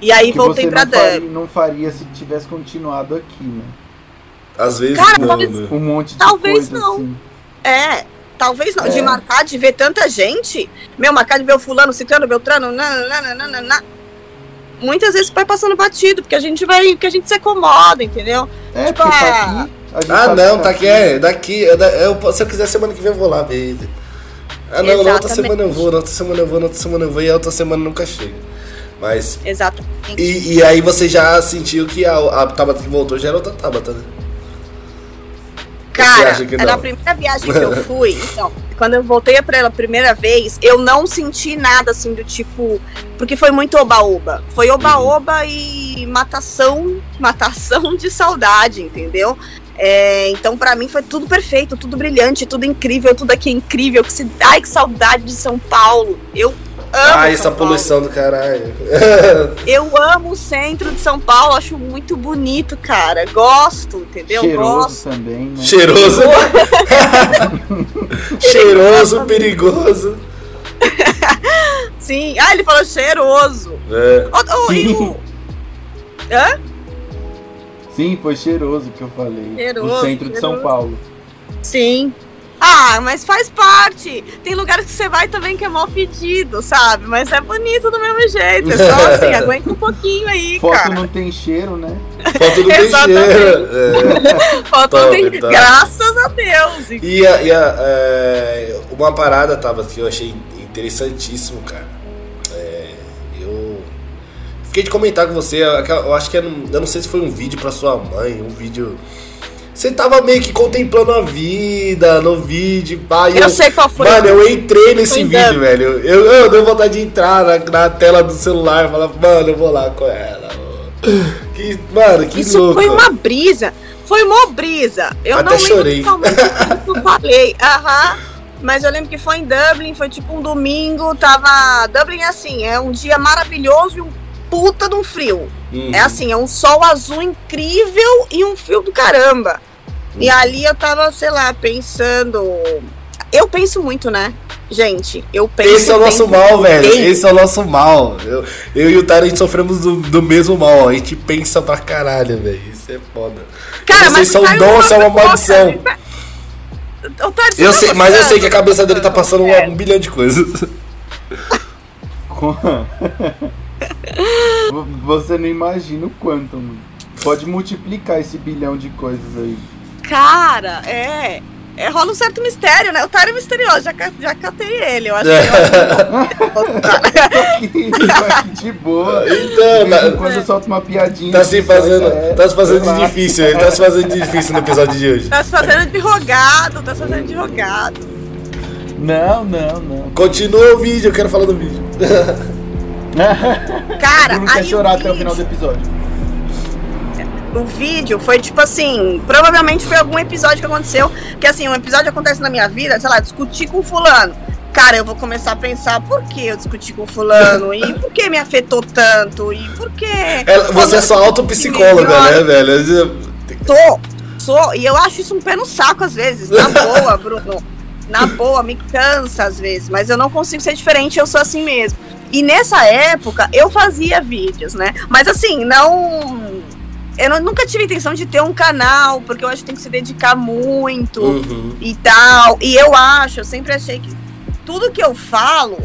Speaker 3: E aí
Speaker 2: que
Speaker 3: voltei
Speaker 2: você
Speaker 3: pra
Speaker 2: não faria, não faria se tivesse continuado aqui, né?
Speaker 1: Às vezes
Speaker 3: Cara,
Speaker 1: não,
Speaker 3: talvez-
Speaker 1: né?
Speaker 2: Um monte de
Speaker 3: Talvez
Speaker 2: coisa
Speaker 3: não.
Speaker 2: assim.
Speaker 3: É, talvez não. De
Speaker 2: É.
Speaker 3: marcar, de ver tanta gente. Meu, marcar de ver o fulano, ciclano, beltrano, nananana. Muitas vezes vai passando batido, porque a gente vai, porque a gente se acomoda, entendeu?
Speaker 2: É,
Speaker 3: Tipo, ah,
Speaker 2: tá aqui.
Speaker 1: Ah, não, tá aqui, é, daqui. é da- eu- se eu quiser semana que vem eu vou lá ver. Ah, não, na outra semana eu vou, na outra semana eu vou, na outra semana eu vou e a outra semana nunca chega. Mas.
Speaker 3: Exatamente.
Speaker 1: E, e aí você já sentiu que a, a Tabata que voltou já era outra Tabata, né?
Speaker 3: Cara,
Speaker 1: acha que
Speaker 3: era
Speaker 1: não?
Speaker 3: a primeira viagem que eu fui. Então, quando eu voltei pra ela a primeira vez, eu não senti nada assim do tipo. Porque foi muito oba-oba. Foi oba-oba e matação, matação de saudade, entendeu? É, então, pra mim, foi tudo perfeito, tudo brilhante, tudo incrível, tudo aqui é incrível. Que se... Ai, que saudade de São Paulo. Eu amo.
Speaker 1: Ah, essa
Speaker 3: São Paulo.
Speaker 1: poluição do caralho.
Speaker 3: Eu amo o centro de São Paulo, acho muito bonito, cara. Gosto, entendeu?
Speaker 2: Cheiroso
Speaker 3: Gosto.
Speaker 2: também, né?
Speaker 1: Cheiroso. Cheiroso, perigoso.
Speaker 3: Sim. Ah, ele falou cheiroso.
Speaker 1: É.
Speaker 3: Ô, e
Speaker 2: Sim.
Speaker 3: o- Hã?
Speaker 2: Sim, foi cheiroso que eu falei.
Speaker 3: Cheiroso,
Speaker 2: no centro de São
Speaker 3: cheiroso.
Speaker 2: Paulo.
Speaker 3: Sim. Ah, mas faz parte. Tem lugares que você vai também que é mal fedido, sabe? Mas é bonito do mesmo jeito. É só assim, aguenta um pouquinho aí,
Speaker 2: Foto
Speaker 3: cara.
Speaker 2: não tem cheiro, né?
Speaker 1: Foto não tem
Speaker 3: Exatamente.
Speaker 1: cheiro. É.
Speaker 3: Faltou
Speaker 1: Top,
Speaker 3: tem-
Speaker 1: top.
Speaker 3: Graças a Deus.
Speaker 1: E, a, e a, é, uma parada, tava, que eu achei interessantíssimo, cara. Eu fiquei de comentar com você, eu acho que era eu não sei se foi um vídeo pra sua mãe, um vídeo. Você tava meio que contemplando a vida no vídeo, pá. e
Speaker 3: Eu sei qual foi.
Speaker 1: Mano, eu entrei nesse
Speaker 3: Foi
Speaker 1: vídeo,
Speaker 3: dando.
Speaker 1: velho. Eu, eu dei vontade de entrar na, na tela do celular e falar, mano, eu vou lá com ela. mano." Que, mano, que
Speaker 3: Isso
Speaker 1: louco.
Speaker 3: foi uma brisa. Foi uma brisa. Eu
Speaker 1: Até
Speaker 3: não lembro
Speaker 1: chorei.
Speaker 3: totalmente o que eu falei. Aham. Mas eu lembro que foi em Dublin, foi tipo um domingo, tava. Dublin é assim, é um dia maravilhoso e um puta de um frio.
Speaker 1: Uhum.
Speaker 3: É assim, é um sol azul incrível e um frio do caramba. E ali eu tava, sei lá, pensando. Eu penso muito, né? Gente, eu penso.
Speaker 1: Esse é o nosso
Speaker 3: penso
Speaker 1: mal, velho.
Speaker 3: bem.
Speaker 1: Esse é o nosso mal. Eu, eu e o Tyler, a gente sofremos do, do mesmo mal. A gente pensa pra caralho, velho. Isso é foda.
Speaker 3: Cara,
Speaker 1: Vocês
Speaker 3: mas
Speaker 1: são dom, são uma
Speaker 3: gosta,
Speaker 1: maldição.
Speaker 3: tá-
Speaker 1: Eu
Speaker 3: tá
Speaker 1: sei, mas eu sei que a cabeça dele tá passando um,
Speaker 3: É.
Speaker 1: um bilhão de coisas.
Speaker 2: Você não imagina o quanto, mano. Pode multiplicar esse bilhão de coisas aí.
Speaker 3: Cara, é. É, rola um certo mistério, né? O Tyler é misterioso, já, já catei ele. Eu acho
Speaker 1: É.
Speaker 3: que
Speaker 2: Aqui, de boa.
Speaker 1: Então, tá,
Speaker 2: quando eu solto uma piadinha.
Speaker 1: tá se fazendo,
Speaker 2: É,
Speaker 1: tá se fazendo de difícil. Ele tá se fazendo de difícil no episódio de hoje.
Speaker 3: tá se fazendo de rogado, tá se fazendo de rogado.
Speaker 2: Não, não, não.
Speaker 1: Continua o vídeo, eu quero falar do vídeo.
Speaker 3: Cara,
Speaker 2: não quer
Speaker 3: aí
Speaker 2: chorar até o final do episódio.
Speaker 3: o vídeo foi tipo assim, provavelmente foi algum episódio que aconteceu, que assim, um episódio acontece na minha vida, sei lá, discutir com fulano. Cara, eu vou começar a pensar por que eu discuti com fulano e por que me afetou tanto e por que
Speaker 1: Ela- você é só autopsicóloga, né, velho?
Speaker 3: Tô, sou, e eu acho isso um pé no saco às vezes, na boa, Bruno. Na boa, me cansa às vezes, mas eu não consigo ser diferente, eu sou assim mesmo. E nessa época eu fazia vídeos, né? Mas assim, não. Eu não- nunca tive intenção de ter um canal, porque eu acho que tem que se dedicar muito
Speaker 1: Uhum.
Speaker 3: e tal. E eu acho, eu sempre achei que tudo que eu falo,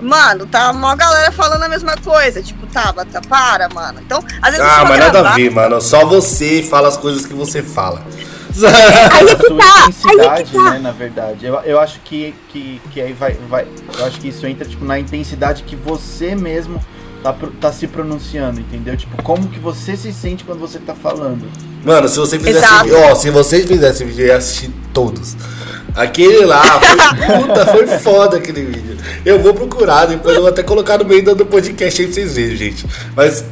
Speaker 3: mano, tá uma galera falando a mesma coisa. Tipo, tá, tá, para, mano. Então, às vezes
Speaker 1: Ah, mas nada a
Speaker 3: gravar-
Speaker 1: ver, mano. Só você fala as coisas que você fala.
Speaker 3: Aí é
Speaker 2: a
Speaker 3: que
Speaker 2: sua
Speaker 3: tá, aí é
Speaker 2: intensidade,
Speaker 3: que tá.
Speaker 2: né, na verdade. Eu, eu acho que, que, que aí vai, vai. Eu acho que isso entra, tipo, na intensidade que você mesmo tá, tá se pronunciando, entendeu? Tipo, como que você se sente quando você tá falando.
Speaker 1: Mano, se você fizesse.
Speaker 3: Exato.
Speaker 1: Ó, se vocês fizessem vídeo, eu ia assistir todos. Aquele lá, foi, puta, foi foda aquele vídeo. Eu vou procurar, depois eu vou até colocar no meio do podcast aí pra vocês verem, gente. Mas.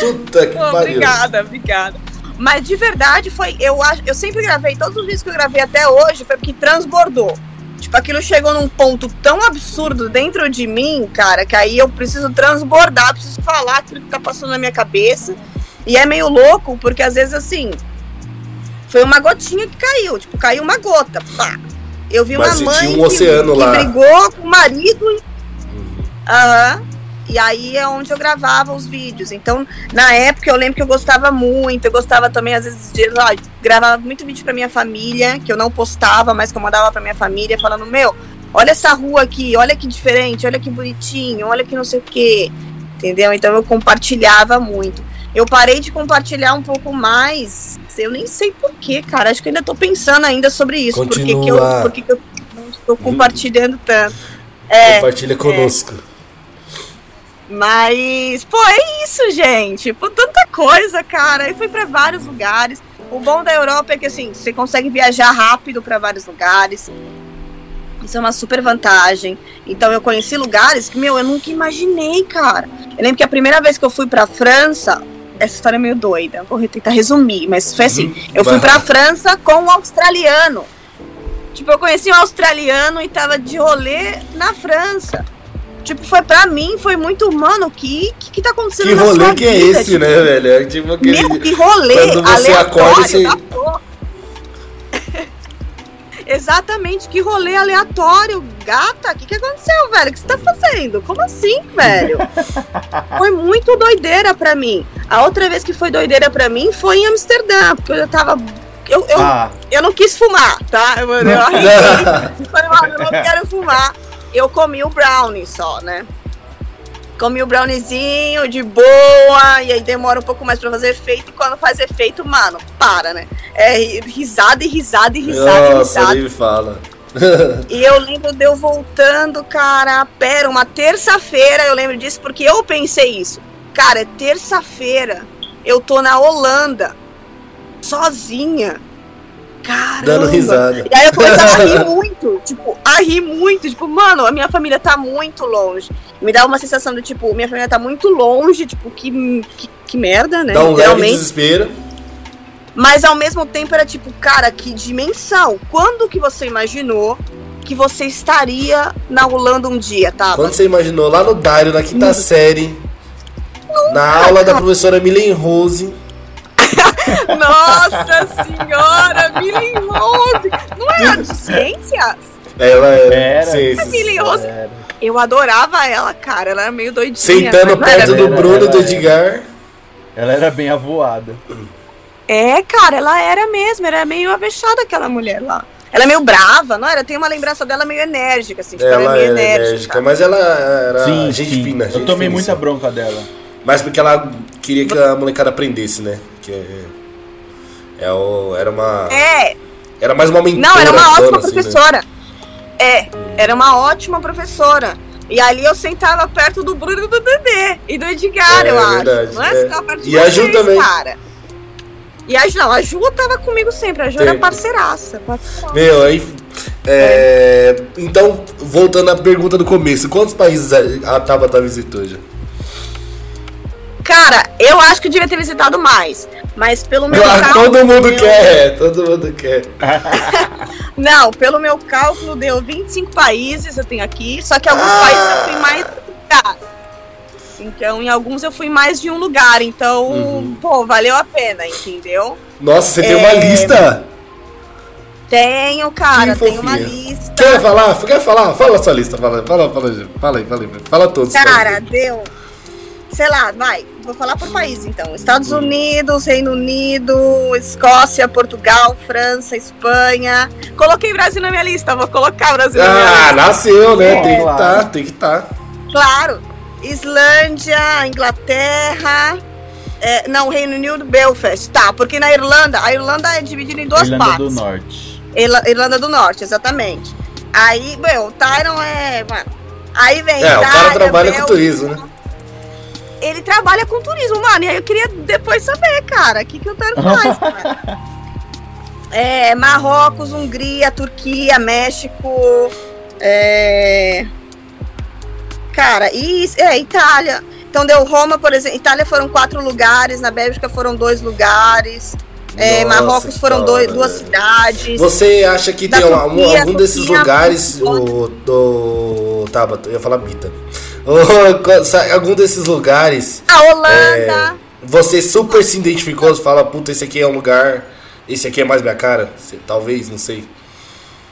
Speaker 1: Puta que pariu.
Speaker 3: Obrigada, obrigada. Mas de verdade foi. Eu, eu sempre gravei, todos os vídeos que eu gravei até hoje foi porque transbordou. Tipo, aquilo chegou num ponto tão absurdo dentro de mim, cara, que aí eu preciso transbordar, preciso falar aquilo que tá passando na minha cabeça. E é meio louco, porque às vezes assim. Foi uma gotinha que caiu, tipo, caiu uma gota, pá. Eu vi
Speaker 1: Mas
Speaker 3: uma mãe
Speaker 1: um
Speaker 3: que,
Speaker 1: oceano
Speaker 3: que brigou com o marido. e- Aham. E aí é onde eu gravava os vídeos. Então, na época, eu lembro que eu gostava muito. Eu gostava também, às vezes, de ó, gravava muito vídeo pra minha família, que eu não postava, mas que eu mandava pra minha família, falando: Meu, olha essa rua aqui, olha que diferente, olha que bonitinho, olha que não sei o quê. Entendeu? Então, eu compartilhava muito. Eu parei de compartilhar um pouco mais. Eu nem sei porquê, cara. Acho que eu ainda tô pensando ainda sobre isso. Por que que eu,
Speaker 1: Continua.
Speaker 3: por que que eu não estou compartilhando tanto. É,
Speaker 1: Compartilha conosco.
Speaker 3: Mas, pô, é isso, gente. Pô, tanta coisa, cara. Eu fui pra vários lugares. O bom da Europa é que, assim, você consegue viajar rápido pra vários lugares. Isso é uma super vantagem. Então, eu conheci lugares que, meu, eu nunca imaginei, cara. Eu lembro que a primeira vez que eu fui pra França, essa história é meio doida. Vou tentar resumir, mas foi assim: eu fui pra França com um australiano. Tipo, eu conheci um australiano e tava de rolê na França. Tipo, foi pra mim, foi muito, mano, que que, que tá acontecendo
Speaker 1: Que
Speaker 3: na
Speaker 1: rolê que é
Speaker 3: vida?
Speaker 1: esse,
Speaker 3: Tipo,
Speaker 1: né, velho? É tipo aquele.
Speaker 3: Meu, que rolê
Speaker 1: Quando você
Speaker 3: aleatório
Speaker 1: acorda, você-
Speaker 3: da porra. Exatamente, que rolê aleatório. Gata, o que, que aconteceu, velho? O que você tá fazendo? Como assim, velho? foi muito doideira pra mim. A outra vez que foi doideira pra mim foi em Amsterdã, porque eu já tava. Eu, eu,
Speaker 2: Ah,
Speaker 3: eu não quis fumar, tá? Eu, eu arrisquei. Eu não quero fumar. Eu comi o brownie só, né? Comi o browniezinho de boa, e aí demora um pouco mais pra fazer efeito, e quando faz efeito, mano, para, né? É ri- risada e risada e risada e risada.
Speaker 1: nem fala.
Speaker 3: E eu lembro de eu voltando, cara, pera, uma terça-feira, eu lembro disso porque eu pensei isso. Cara, é terça-feira, eu tô na Holanda, sozinha. Caramba.
Speaker 1: Dando risada.
Speaker 3: E aí eu começava a rir muito, tipo, a rir muito, tipo, mano, a minha família tá muito longe. Me dá uma sensação do tipo, minha família tá muito longe, tipo, que, que, que merda, né?
Speaker 1: Dá um leve desespero.
Speaker 3: Mas ao mesmo tempo era tipo, cara, que dimensão. Quando que você imaginou que você estaria na Holanda um dia, tá?
Speaker 1: Quando você imaginou lá no Dário, na quinta série, na aula da professora Milen Rose.
Speaker 3: Nossa senhora, Millie Rose! Não era de ciências?
Speaker 1: Ela era.
Speaker 2: Era.
Speaker 1: ciências.
Speaker 3: Millie Rose. Eu adorava ela, cara. Ela era meio doidinha.
Speaker 1: Sentando
Speaker 3: mas não era
Speaker 1: perto
Speaker 3: meio-
Speaker 1: do Bruno e
Speaker 2: era,
Speaker 1: do. Edgar.
Speaker 2: Ela era bem avoada.
Speaker 3: É, cara, ela era mesmo. Era meio avexada aquela mulher lá. Ela é meio brava, não era? Tem uma lembrança dela meio enérgica, assim. Tipo, ela,
Speaker 1: Ela
Speaker 3: é meio
Speaker 1: era
Speaker 3: enérgica.
Speaker 1: enérgica, mas ela era
Speaker 2: sim,
Speaker 1: gente
Speaker 2: sim.
Speaker 1: fina.
Speaker 2: Eu
Speaker 1: gente
Speaker 2: tomei
Speaker 1: finíssima.
Speaker 2: muita bronca dela.
Speaker 1: Mas porque ela queria que a molecada aprendesse, né? Que é, é o, era uma.
Speaker 3: É,
Speaker 1: Era mais uma mentora.
Speaker 3: Não, era uma ótima
Speaker 1: assim, né?
Speaker 3: professora. É, era uma ótima professora. E ali eu sentava perto do Bruno e do Dedê. E do Edgar,
Speaker 1: É,
Speaker 3: eu acho.
Speaker 1: verdade,
Speaker 3: não é?
Speaker 1: é.
Speaker 3: Perto de
Speaker 1: E a Ju também.
Speaker 3: cara. E a Ju, não, a Ju tava comigo sempre. A Ju era
Speaker 1: Sempre.
Speaker 3: parceiraça. parceiraça.
Speaker 1: Meu, aí. é, Então, voltando à pergunta do começo, quantos países a a Tabata visitou já?
Speaker 3: Cara, eu acho que eu devia ter visitado mais. Mas pelo meu
Speaker 1: Ah,
Speaker 3: cálculo.
Speaker 1: todo mundo
Speaker 3: deu-
Speaker 1: quer, todo mundo quer.
Speaker 3: Não, pelo meu cálculo deu 25 países eu tenho aqui. Só que alguns
Speaker 1: Ah.
Speaker 3: países eu fui mais. lugar. Então, em alguns eu fui mais de um lugar. Então,
Speaker 1: Uhum.
Speaker 3: pô, valeu a pena, entendeu?
Speaker 1: Nossa, você tem
Speaker 3: É.
Speaker 1: uma lista?
Speaker 3: Tenho, cara, tenho uma lista.
Speaker 1: Quer falar? Quer falar? Fala a sua lista, fala, fala, fala, fala aí, fala aí. Fala todos. os
Speaker 3: Cara, deu. Sei lá, vai. Vou falar por país então. Estados Unidos, Reino Unido, Escócia, Portugal, França, Espanha. Coloquei Brasil na minha lista, vou colocar Brasil na minha
Speaker 1: Ah,
Speaker 3: lista.
Speaker 1: nasceu, né?
Speaker 2: É,
Speaker 1: tem que
Speaker 2: claro.
Speaker 1: tá, tem que tá.
Speaker 3: Claro. Islândia, Inglaterra. é, não, Reino Unido, Belfast. Tá, porque na Irlanda, a Irlanda é dividida em duas
Speaker 2: Irlanda
Speaker 3: partes.
Speaker 2: do Norte.
Speaker 3: Irla- Irlanda do Norte, exatamente. Aí, meu, o Tyron é. Mano, aí vem.
Speaker 1: É, o cara
Speaker 3: Itália,
Speaker 1: trabalha com turismo, né?
Speaker 3: Ele trabalha com turismo, mano. E aí eu queria depois saber, cara, o que, que o Tyron faz, cara. É, Marrocos, Hungria, Turquia, México. É. Cara, e é, Itália. Então deu Roma, por exemplo. Itália foram quatro lugares, na Bélgica foram dois lugares. É,
Speaker 1: Nossa,
Speaker 3: Marrocos foram dois, duas cidades.
Speaker 1: Você acha que
Speaker 3: Da
Speaker 1: tem
Speaker 3: Turquia,
Speaker 1: algum desses
Speaker 3: Turquia,
Speaker 1: lugares, o do Tabata, eu ia falar Bita. Algum desses lugares,
Speaker 3: A Holanda.
Speaker 1: você super se identificou, você fala, puta, esse aqui é um lugar esse aqui é mais minha cara? Se- Talvez, não sei.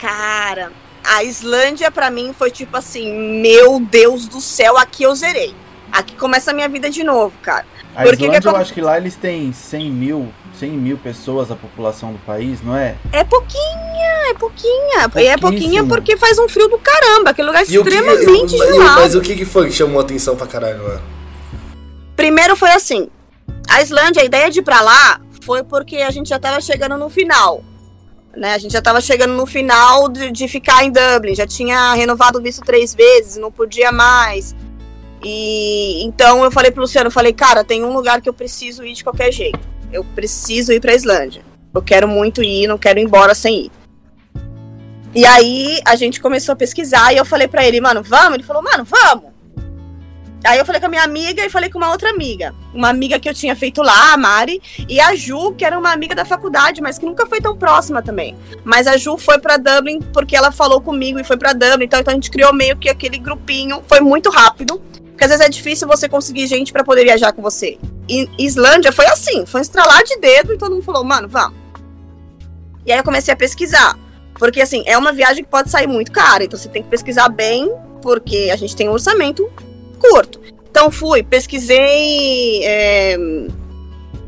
Speaker 3: Cara, a Islândia pra mim foi tipo assim, meu Deus do céu, aqui eu zerei. Aqui começa a minha vida de novo, cara.
Speaker 2: A
Speaker 3: Por que que
Speaker 2: Islândia, eu acho que lá eles têm 100 mil, 100 mil pessoas a população do país, não é?
Speaker 3: É pouquinha, é pouquinha. E é pouquinha porque faz um frio do caramba. Aquele lugar é
Speaker 1: que,
Speaker 3: extremamente
Speaker 1: eu- eu-
Speaker 3: gelado.
Speaker 1: mas o que, que foi que chamou a atenção pra caralho lá?
Speaker 3: Primeiro foi assim: a Islândia, a ideia de ir pra lá foi porque a gente já tava chegando no final. Né? A gente já tava chegando no final de, de ficar em Dublin. Já tinha renovado o visto três vezes, não podia mais. E então eu falei pro Luciano, eu falei, cara, tem um lugar que eu preciso ir de qualquer jeito. Eu preciso ir pra Islândia. Eu quero muito ir, não quero ir embora sem ir. E aí a gente começou a pesquisar e eu falei pra ele, mano, vamos? Ele falou, mano, vamos. Aí eu falei com a minha amiga e falei com uma outra amiga. Uma amiga que eu tinha feito lá, a Mari, e a Ju, que era uma amiga da faculdade, mas que nunca foi tão próxima também. Mas a Ju foi pra Dublin porque ela falou comigo e foi pra Dublin, então, então a gente criou meio que aquele grupinho. Foi muito rápido, porque às vezes é difícil você conseguir gente pra poder viajar com você. E Islândia foi assim, foi um estralar de dedo e todo mundo falou, mano, vamos. E aí eu comecei a pesquisar. Porque assim, é uma viagem que pode sair muito cara, então você tem que pesquisar bem, porque a gente tem um orçamento curto. Então fui, pesquisei. é,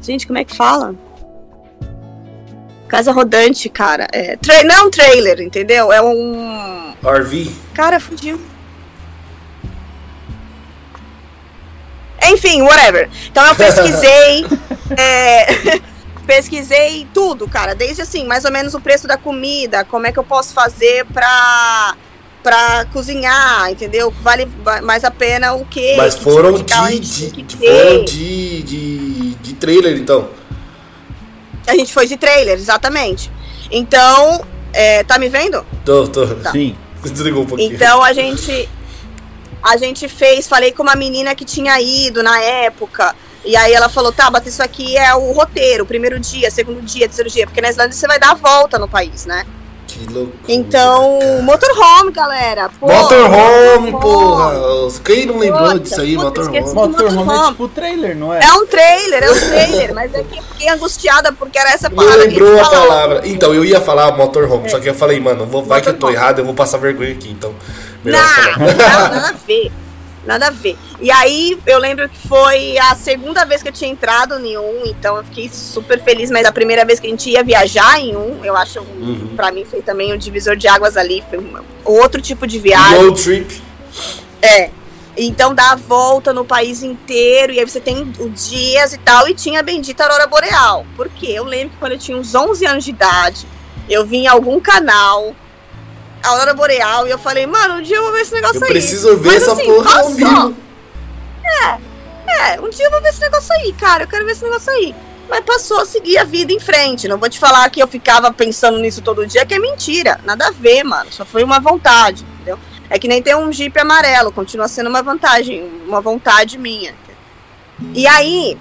Speaker 3: Gente, como é que fala? Casa rodante, cara. É... Tra... Não é um trailer, entendeu? É um.
Speaker 1: RV?
Speaker 3: Cara, fugiu. Enfim, whatever. Então eu pesquisei. é, pesquisei tudo, cara. Desde assim, mais ou menos o preço da comida, como é que eu posso fazer pra, pra cozinhar, entendeu? Vale va- mais a pena o quê?
Speaker 1: Mas
Speaker 3: Que
Speaker 1: foram
Speaker 3: tipo de carro a
Speaker 1: de, de,
Speaker 3: que
Speaker 1: de- foram de, de, de trailer, então.
Speaker 3: A gente foi de trailer, exatamente. Então, é, tá me vendo?
Speaker 1: Tô, tô.
Speaker 3: Tá.
Speaker 2: Sim.
Speaker 1: Desligou um pouquinho.
Speaker 3: Então a gente a gente fez, falei com uma menina que tinha ido na época. E aí ela falou: "Tá, mas isso aqui é o roteiro, primeiro dia, segundo dia, terceiro dia, porque na Islândia você vai dar a volta no país, né?"
Speaker 1: Que loucura.
Speaker 3: Então,
Speaker 1: cara.
Speaker 3: motorhome, galera. Pô,
Speaker 1: Motorhome,
Speaker 3: motorhome.
Speaker 1: porra! Quem não lembrou
Speaker 3: Puta,
Speaker 1: disso aí,
Speaker 3: puta, esqueci.
Speaker 1: motorhome?
Speaker 2: Motorhome é
Speaker 3: motorhome.
Speaker 2: tipo trailer, não é?
Speaker 3: É um trailer, é um trailer, mas é que eu fiquei angustiada porque era essa
Speaker 1: Não
Speaker 3: palavra que
Speaker 1: lembrou a palavra. Então, eu ia falar motorhome, só que eu falei, mano, vou, vai que eu tô
Speaker 3: Motorhome.
Speaker 1: errado, eu vou passar vergonha aqui, então.
Speaker 3: Não, nada a ver. Nada a ver. E aí, eu lembro que foi a segunda vez que eu tinha entrado em um, então eu fiquei super feliz, mas a primeira vez que a gente ia viajar em um, eu acho,
Speaker 1: Uhum.
Speaker 3: pra mim foi também um divisor de águas ali, foi um outro tipo de viagem.
Speaker 1: Road trip.
Speaker 3: É. Então dá a volta no país inteiro, e aí você tem os dias e tal, e tinha a bendita Aurora Boreal. Porque eu lembro que quando eu tinha uns 11 anos de idade, eu vi em algum canal a Aurora Boreal, e eu falei, mano, um dia eu vou ver esse negócio
Speaker 1: Eu
Speaker 3: aí.
Speaker 1: preciso ver
Speaker 3: Mas,
Speaker 1: essa
Speaker 3: assim,
Speaker 1: porra ao vivo.
Speaker 3: É, um dia eu vou ver esse negócio aí, cara. Eu quero ver esse negócio aí. Mas passou a seguir a vida em frente. Não vou te falar que eu ficava pensando nisso todo dia, que é mentira. Nada a ver, mano. Só foi uma vontade, entendeu? É que nem ter um Jeep amarelo. Continua sendo uma vantagem, uma vontade minha. E aí,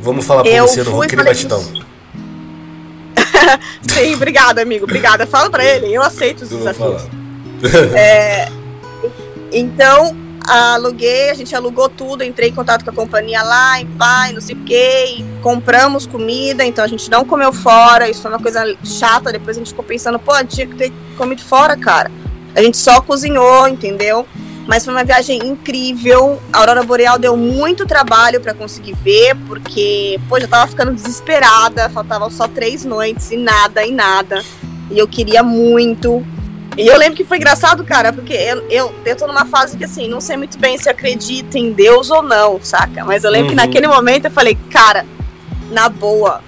Speaker 1: Vamos falar pro
Speaker 3: Eu
Speaker 1: Luciano Huck, ele vai
Speaker 3: sim, obrigada, amigo. Obrigada. Fala pra ele, eu aceito os
Speaker 1: Eu
Speaker 3: desafios.
Speaker 1: falar.
Speaker 3: Então, aluguei, a gente alugou tudo, entrei em contato com a companhia lá, e pai, não sei o quê, compramos comida, então a gente não comeu fora, isso foi uma coisa chata, depois a gente ficou pensando, pô, tinha que ter comido fora, cara. A gente só cozinhou, entendeu? Mas foi uma viagem incrível. A Aurora Boreal deu muito trabalho pra conseguir ver, porque, pô, já tava ficando desesperada, faltavam só três noites e nada, e nada. E eu queria muito. E eu lembro que foi engraçado, cara, porque eu, eu, eu tô numa fase que, assim, não sei muito bem se acredito em Deus ou não, saca? Mas eu lembro que
Speaker 1: Uhum.
Speaker 3: naquele momento eu falei, cara, na boa,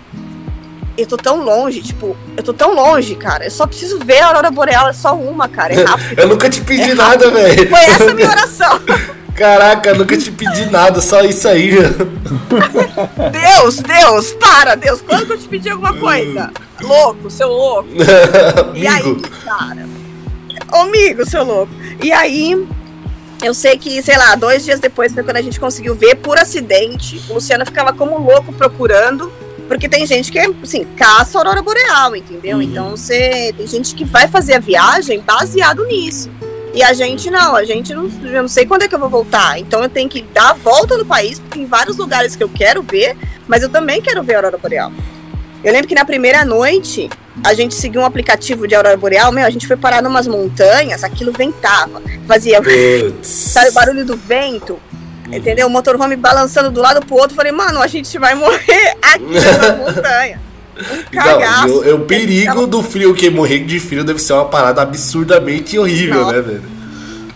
Speaker 3: eu tô tão longe, tipo, eu tô tão longe, cara, eu só preciso ver a Aurora Boreal, é só uma, cara, é rápido.
Speaker 1: Eu nunca te pedi nada, velho.
Speaker 3: Foi essa a minha oração.
Speaker 1: Caraca, eu nunca te pedi nada, só isso aí.
Speaker 3: Deus, Deus, para, Deus, quando que eu te pedi alguma coisa? Louco, seu louco. E aí, cara? Ô, Amigo, seu louco. E aí, eu sei que, sei lá, dois dias depois foi quando a gente conseguiu ver por acidente. O Luciano ficava como louco procurando. Porque tem gente que, assim, caça a aurora boreal, entendeu?
Speaker 1: Uhum.
Speaker 3: Então você. Tem gente que vai fazer a viagem baseado nisso. E a gente não, a gente não. Eu não sei quando é que eu vou voltar. Então eu tenho que dar a volta no país, porque tem vários lugares que eu quero ver, mas eu também quero ver a aurora boreal. Eu lembro que na primeira noite, a gente seguiu um aplicativo de aurora boreal, meu, a gente foi parar numas montanhas, aquilo ventava, fazia,
Speaker 1: Putz.
Speaker 3: sabe, o barulho do vento, entendeu? O motorhome balançando do lado pro outro, falei, mano, a gente vai morrer aqui na montanha. Um
Speaker 1: Não,
Speaker 3: cagaço.
Speaker 1: e o, perigo do frio, que morrer de frio deve ser uma parada absurdamente horrível, né, velho?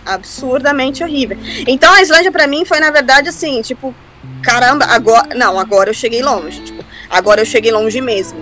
Speaker 3: absurdamente horrível. Então a Islândia pra mim foi na verdade assim, tipo, caramba, agora, não, agora eu cheguei longe, tipo, agora eu cheguei longe mesmo.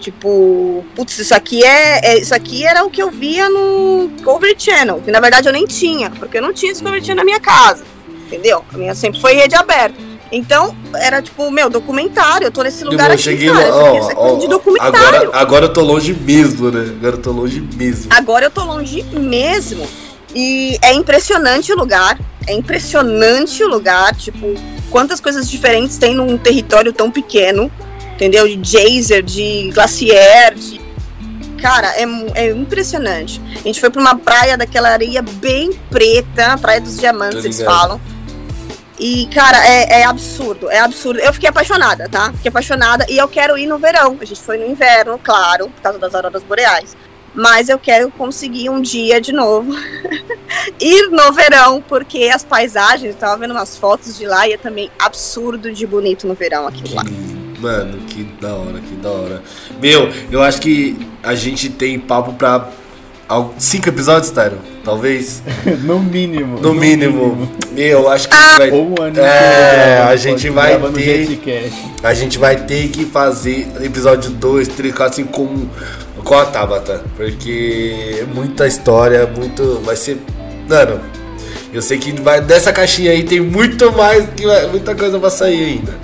Speaker 3: Tipo, putz, isso aqui é, é- isso aqui era o que eu via no Discovery Channel, que na verdade eu nem tinha, porque eu não tinha Discovery Channel na minha casa. Entendeu? A minha sempre foi rede aberta. Então, era tipo, meu, documentário, eu tô nesse lugar
Speaker 1: eu
Speaker 3: aqui,
Speaker 1: cheguei
Speaker 3: cara,
Speaker 1: lá, ó,
Speaker 3: isso é
Speaker 1: ó,
Speaker 3: de documentário.
Speaker 1: agora, agora eu tô longe mesmo, né? Agora eu tô longe mesmo.
Speaker 3: Agora eu tô longe mesmo. E é impressionante o lugar. É impressionante o lugar. Tipo, quantas coisas diferentes tem num território tão pequeno. Entendeu? De geyser, de glacier, de. Cara, é, é impressionante. A gente foi pra uma praia daquela areia bem preta, Praia dos Diamantes, eles falam. E, cara, é, é absurdo, é absurdo. Eu fiquei apaixonada, tá? Fiquei apaixonada e eu quero ir no verão. A gente foi no inverno, claro, por causa das auroras boreais. Mas eu quero conseguir um dia de novo ir no verão, porque as paisagens, eu tava vendo umas fotos de lá e é também absurdo de bonito no verão aquilo lá.
Speaker 1: Mano, que da hora, que da hora. Meu, eu acho que a gente tem papo pra cinco episódios, Tyron? Talvez?
Speaker 2: no mínimo.
Speaker 1: No mínimo. Meu, eu acho que
Speaker 3: Ah!
Speaker 1: vai,
Speaker 2: Ou um ano
Speaker 1: É,
Speaker 2: inteiro,
Speaker 1: a gente vai ter- a gente vai ter que fazer episódio 2, 3, 4, 5 com, com a Tabata. Porque é muita história, muito. Vai ser. Mano, eu sei que vai, dessa caixinha aí tem muito mais, que vai- muita coisa pra sair ainda.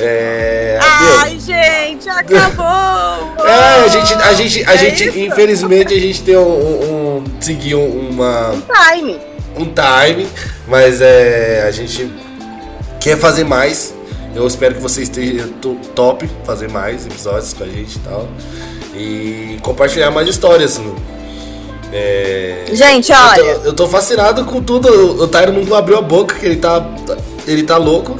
Speaker 1: É. meu,
Speaker 3: Ai, gente, acabou!
Speaker 1: É, a gente, a gente, a
Speaker 3: É
Speaker 1: gente
Speaker 3: isso?
Speaker 1: infelizmente, a gente tem um, um, um seguiu uma,
Speaker 3: Time.
Speaker 1: um time, mas é, a gente quer fazer mais. Eu espero que você esteja to- top fazer mais episódios com a gente e tal. E compartilhar mais histórias. né? É,
Speaker 3: Gente,
Speaker 1: eu,
Speaker 3: olha.
Speaker 1: tô, eu tô fascinado com tudo. O, o Tyro não abriu a boca, que ele tá. Ele tá louco.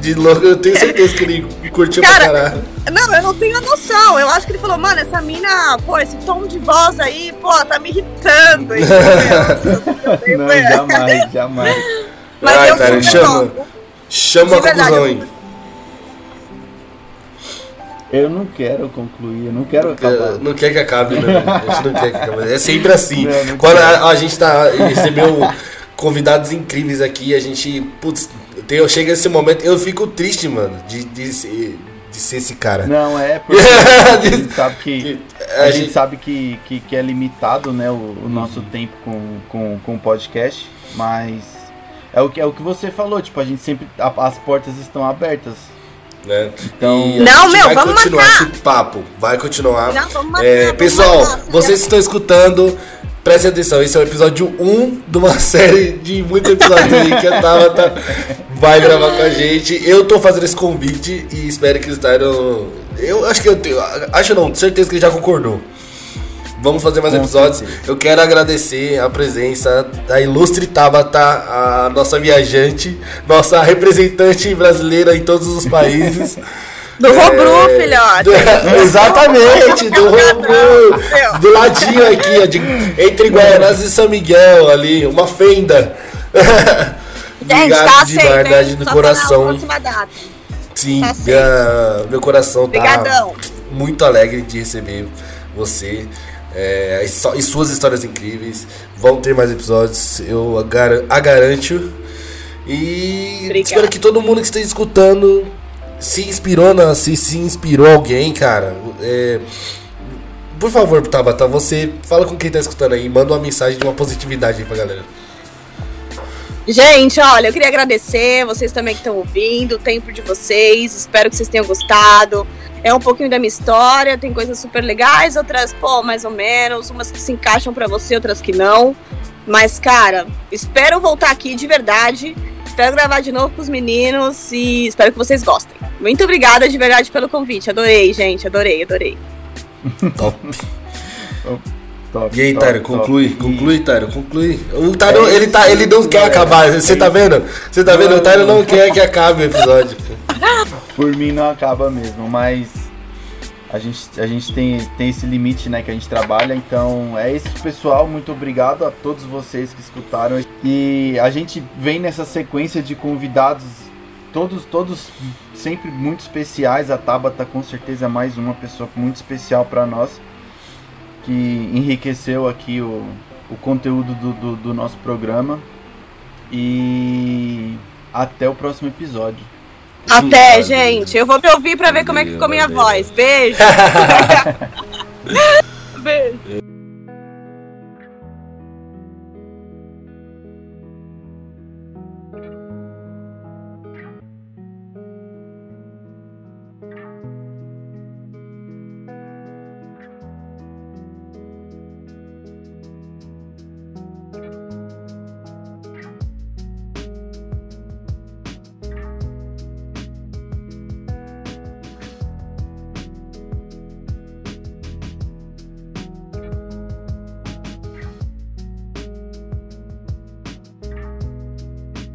Speaker 1: De louco, eu tenho certeza que ele curtiu pra
Speaker 3: Cara,
Speaker 1: caralho.
Speaker 3: Não, eu não tenho a noção. Eu acho que ele falou, mano, essa mina, pô, esse tom de voz aí, pô, tá me irritando. entendeu?
Speaker 2: Não, jamais, jamais.
Speaker 3: Mas
Speaker 1: Ai,
Speaker 3: eu
Speaker 1: cara, chama.
Speaker 3: topo.
Speaker 1: Chama a conclusão aí.
Speaker 2: Eu não quero concluir, eu não quero acabar.
Speaker 1: Não quer que acabe, né? A gente não quer que acabe. É sempre assim.
Speaker 2: Não, não
Speaker 1: Quando a, a gente tá, recebeu convidados incríveis aqui, a gente, putz, tem, chega esse momento, eu fico triste, mano, de, de, ser, de ser esse cara.
Speaker 2: Não, é porque a gente sabe que.
Speaker 1: Que-
Speaker 2: A,
Speaker 1: a
Speaker 2: gente,
Speaker 1: gente-
Speaker 2: sabe que, que, que é limitado né, o, o nosso tempo com, com, com o podcast, mas é o, que, é o que você falou, tipo, a gente sempre. a- as portas estão abertas.
Speaker 1: Né?
Speaker 2: Então-
Speaker 3: Não, meu,
Speaker 1: vai
Speaker 3: vamos
Speaker 1: continuar
Speaker 3: marcar.
Speaker 1: esse papo, vai continuar.
Speaker 3: Não, vamos marcar,
Speaker 1: É,
Speaker 3: vamos
Speaker 1: pessoal,
Speaker 3: marcar.
Speaker 1: vocês estão escutando, prestem atenção, esse é o episódio 1 de uma série de muitos episódios aí que a Tabata vai gravar com a gente. Eu tô fazendo esse convite e espero que eles estejam. Eu acho que eu tenho. Acho não, certeza que ele já concordou. Vamos fazer mais
Speaker 2: Com
Speaker 1: episódios.
Speaker 2: certeza.
Speaker 1: Eu quero agradecer a presença da ilustre Tabata, a nossa viajante, nossa representante brasileira em todos os países.
Speaker 3: Do Robru,
Speaker 1: É,
Speaker 3: filhote.
Speaker 1: do- exatamente, do Robru. Do ladinho aqui, ó, de- entre Guaianazes e São Miguel ali, uma fenda.
Speaker 3: Gente, tá
Speaker 1: de
Speaker 3: aceito,
Speaker 1: verdade
Speaker 3: Só
Speaker 1: coração.
Speaker 3: Tá.
Speaker 1: Sim,
Speaker 3: tá
Speaker 1: minha- meu coração tá
Speaker 3: Obrigadão.
Speaker 1: muito alegre de receber você. é, e suas histórias incríveis. Vão ter mais episódios, eu a, gar- a garanto. E espero que todo mundo que esteja escutando se inspirou na, se, se inspirou alguém, cara. é, por favor, Tabata, você fala com quem tá escutando aí, manda uma mensagem de uma positividade aí pra galera.
Speaker 3: Gente, olha, eu queria agradecer vocês também que estão ouvindo, o tempo de vocês. Espero que vocês tenham gostado. É um pouquinho da minha história, tem coisas super legais, outras, pô, mais ou menos, umas que se encaixam pra você, outras que não. Mas, cara, espero voltar aqui de verdade. Espero gravar de novo com os meninos e espero que vocês gostem. Muito obrigada de verdade pelo convite. Adorei, gente. Adorei, adorei.
Speaker 1: Top.
Speaker 2: Top,
Speaker 1: E aí,
Speaker 2: top,
Speaker 1: Tário,
Speaker 2: top.
Speaker 1: conclui,
Speaker 2: E-
Speaker 1: conclui, Tário, conclui. O Tário,
Speaker 2: É
Speaker 1: ele, tá, ele não
Speaker 2: isso,
Speaker 1: quer
Speaker 2: galera.
Speaker 1: acabar, você
Speaker 2: É
Speaker 1: tá vendo? Você tá vendo? O Tário não quer que acabe o episódio.
Speaker 2: Por mim não acaba mesmo, mas A gente, a gente tem, tem esse limite, né, que a gente trabalha. Então é isso, pessoal. Muito obrigado a todos vocês que escutaram. E a gente vem nessa sequência de convidados, todos, todos sempre muito especiais. A Tabata com certeza é mais uma pessoa muito especial para nós, que enriqueceu aqui o, o conteúdo do, do, do nosso programa. E até o próximo episódio.
Speaker 3: Até,
Speaker 1: Valeu.
Speaker 3: gente. Eu vou me ouvir pra ver como é que ficou minha voz. Beijo. Beijo.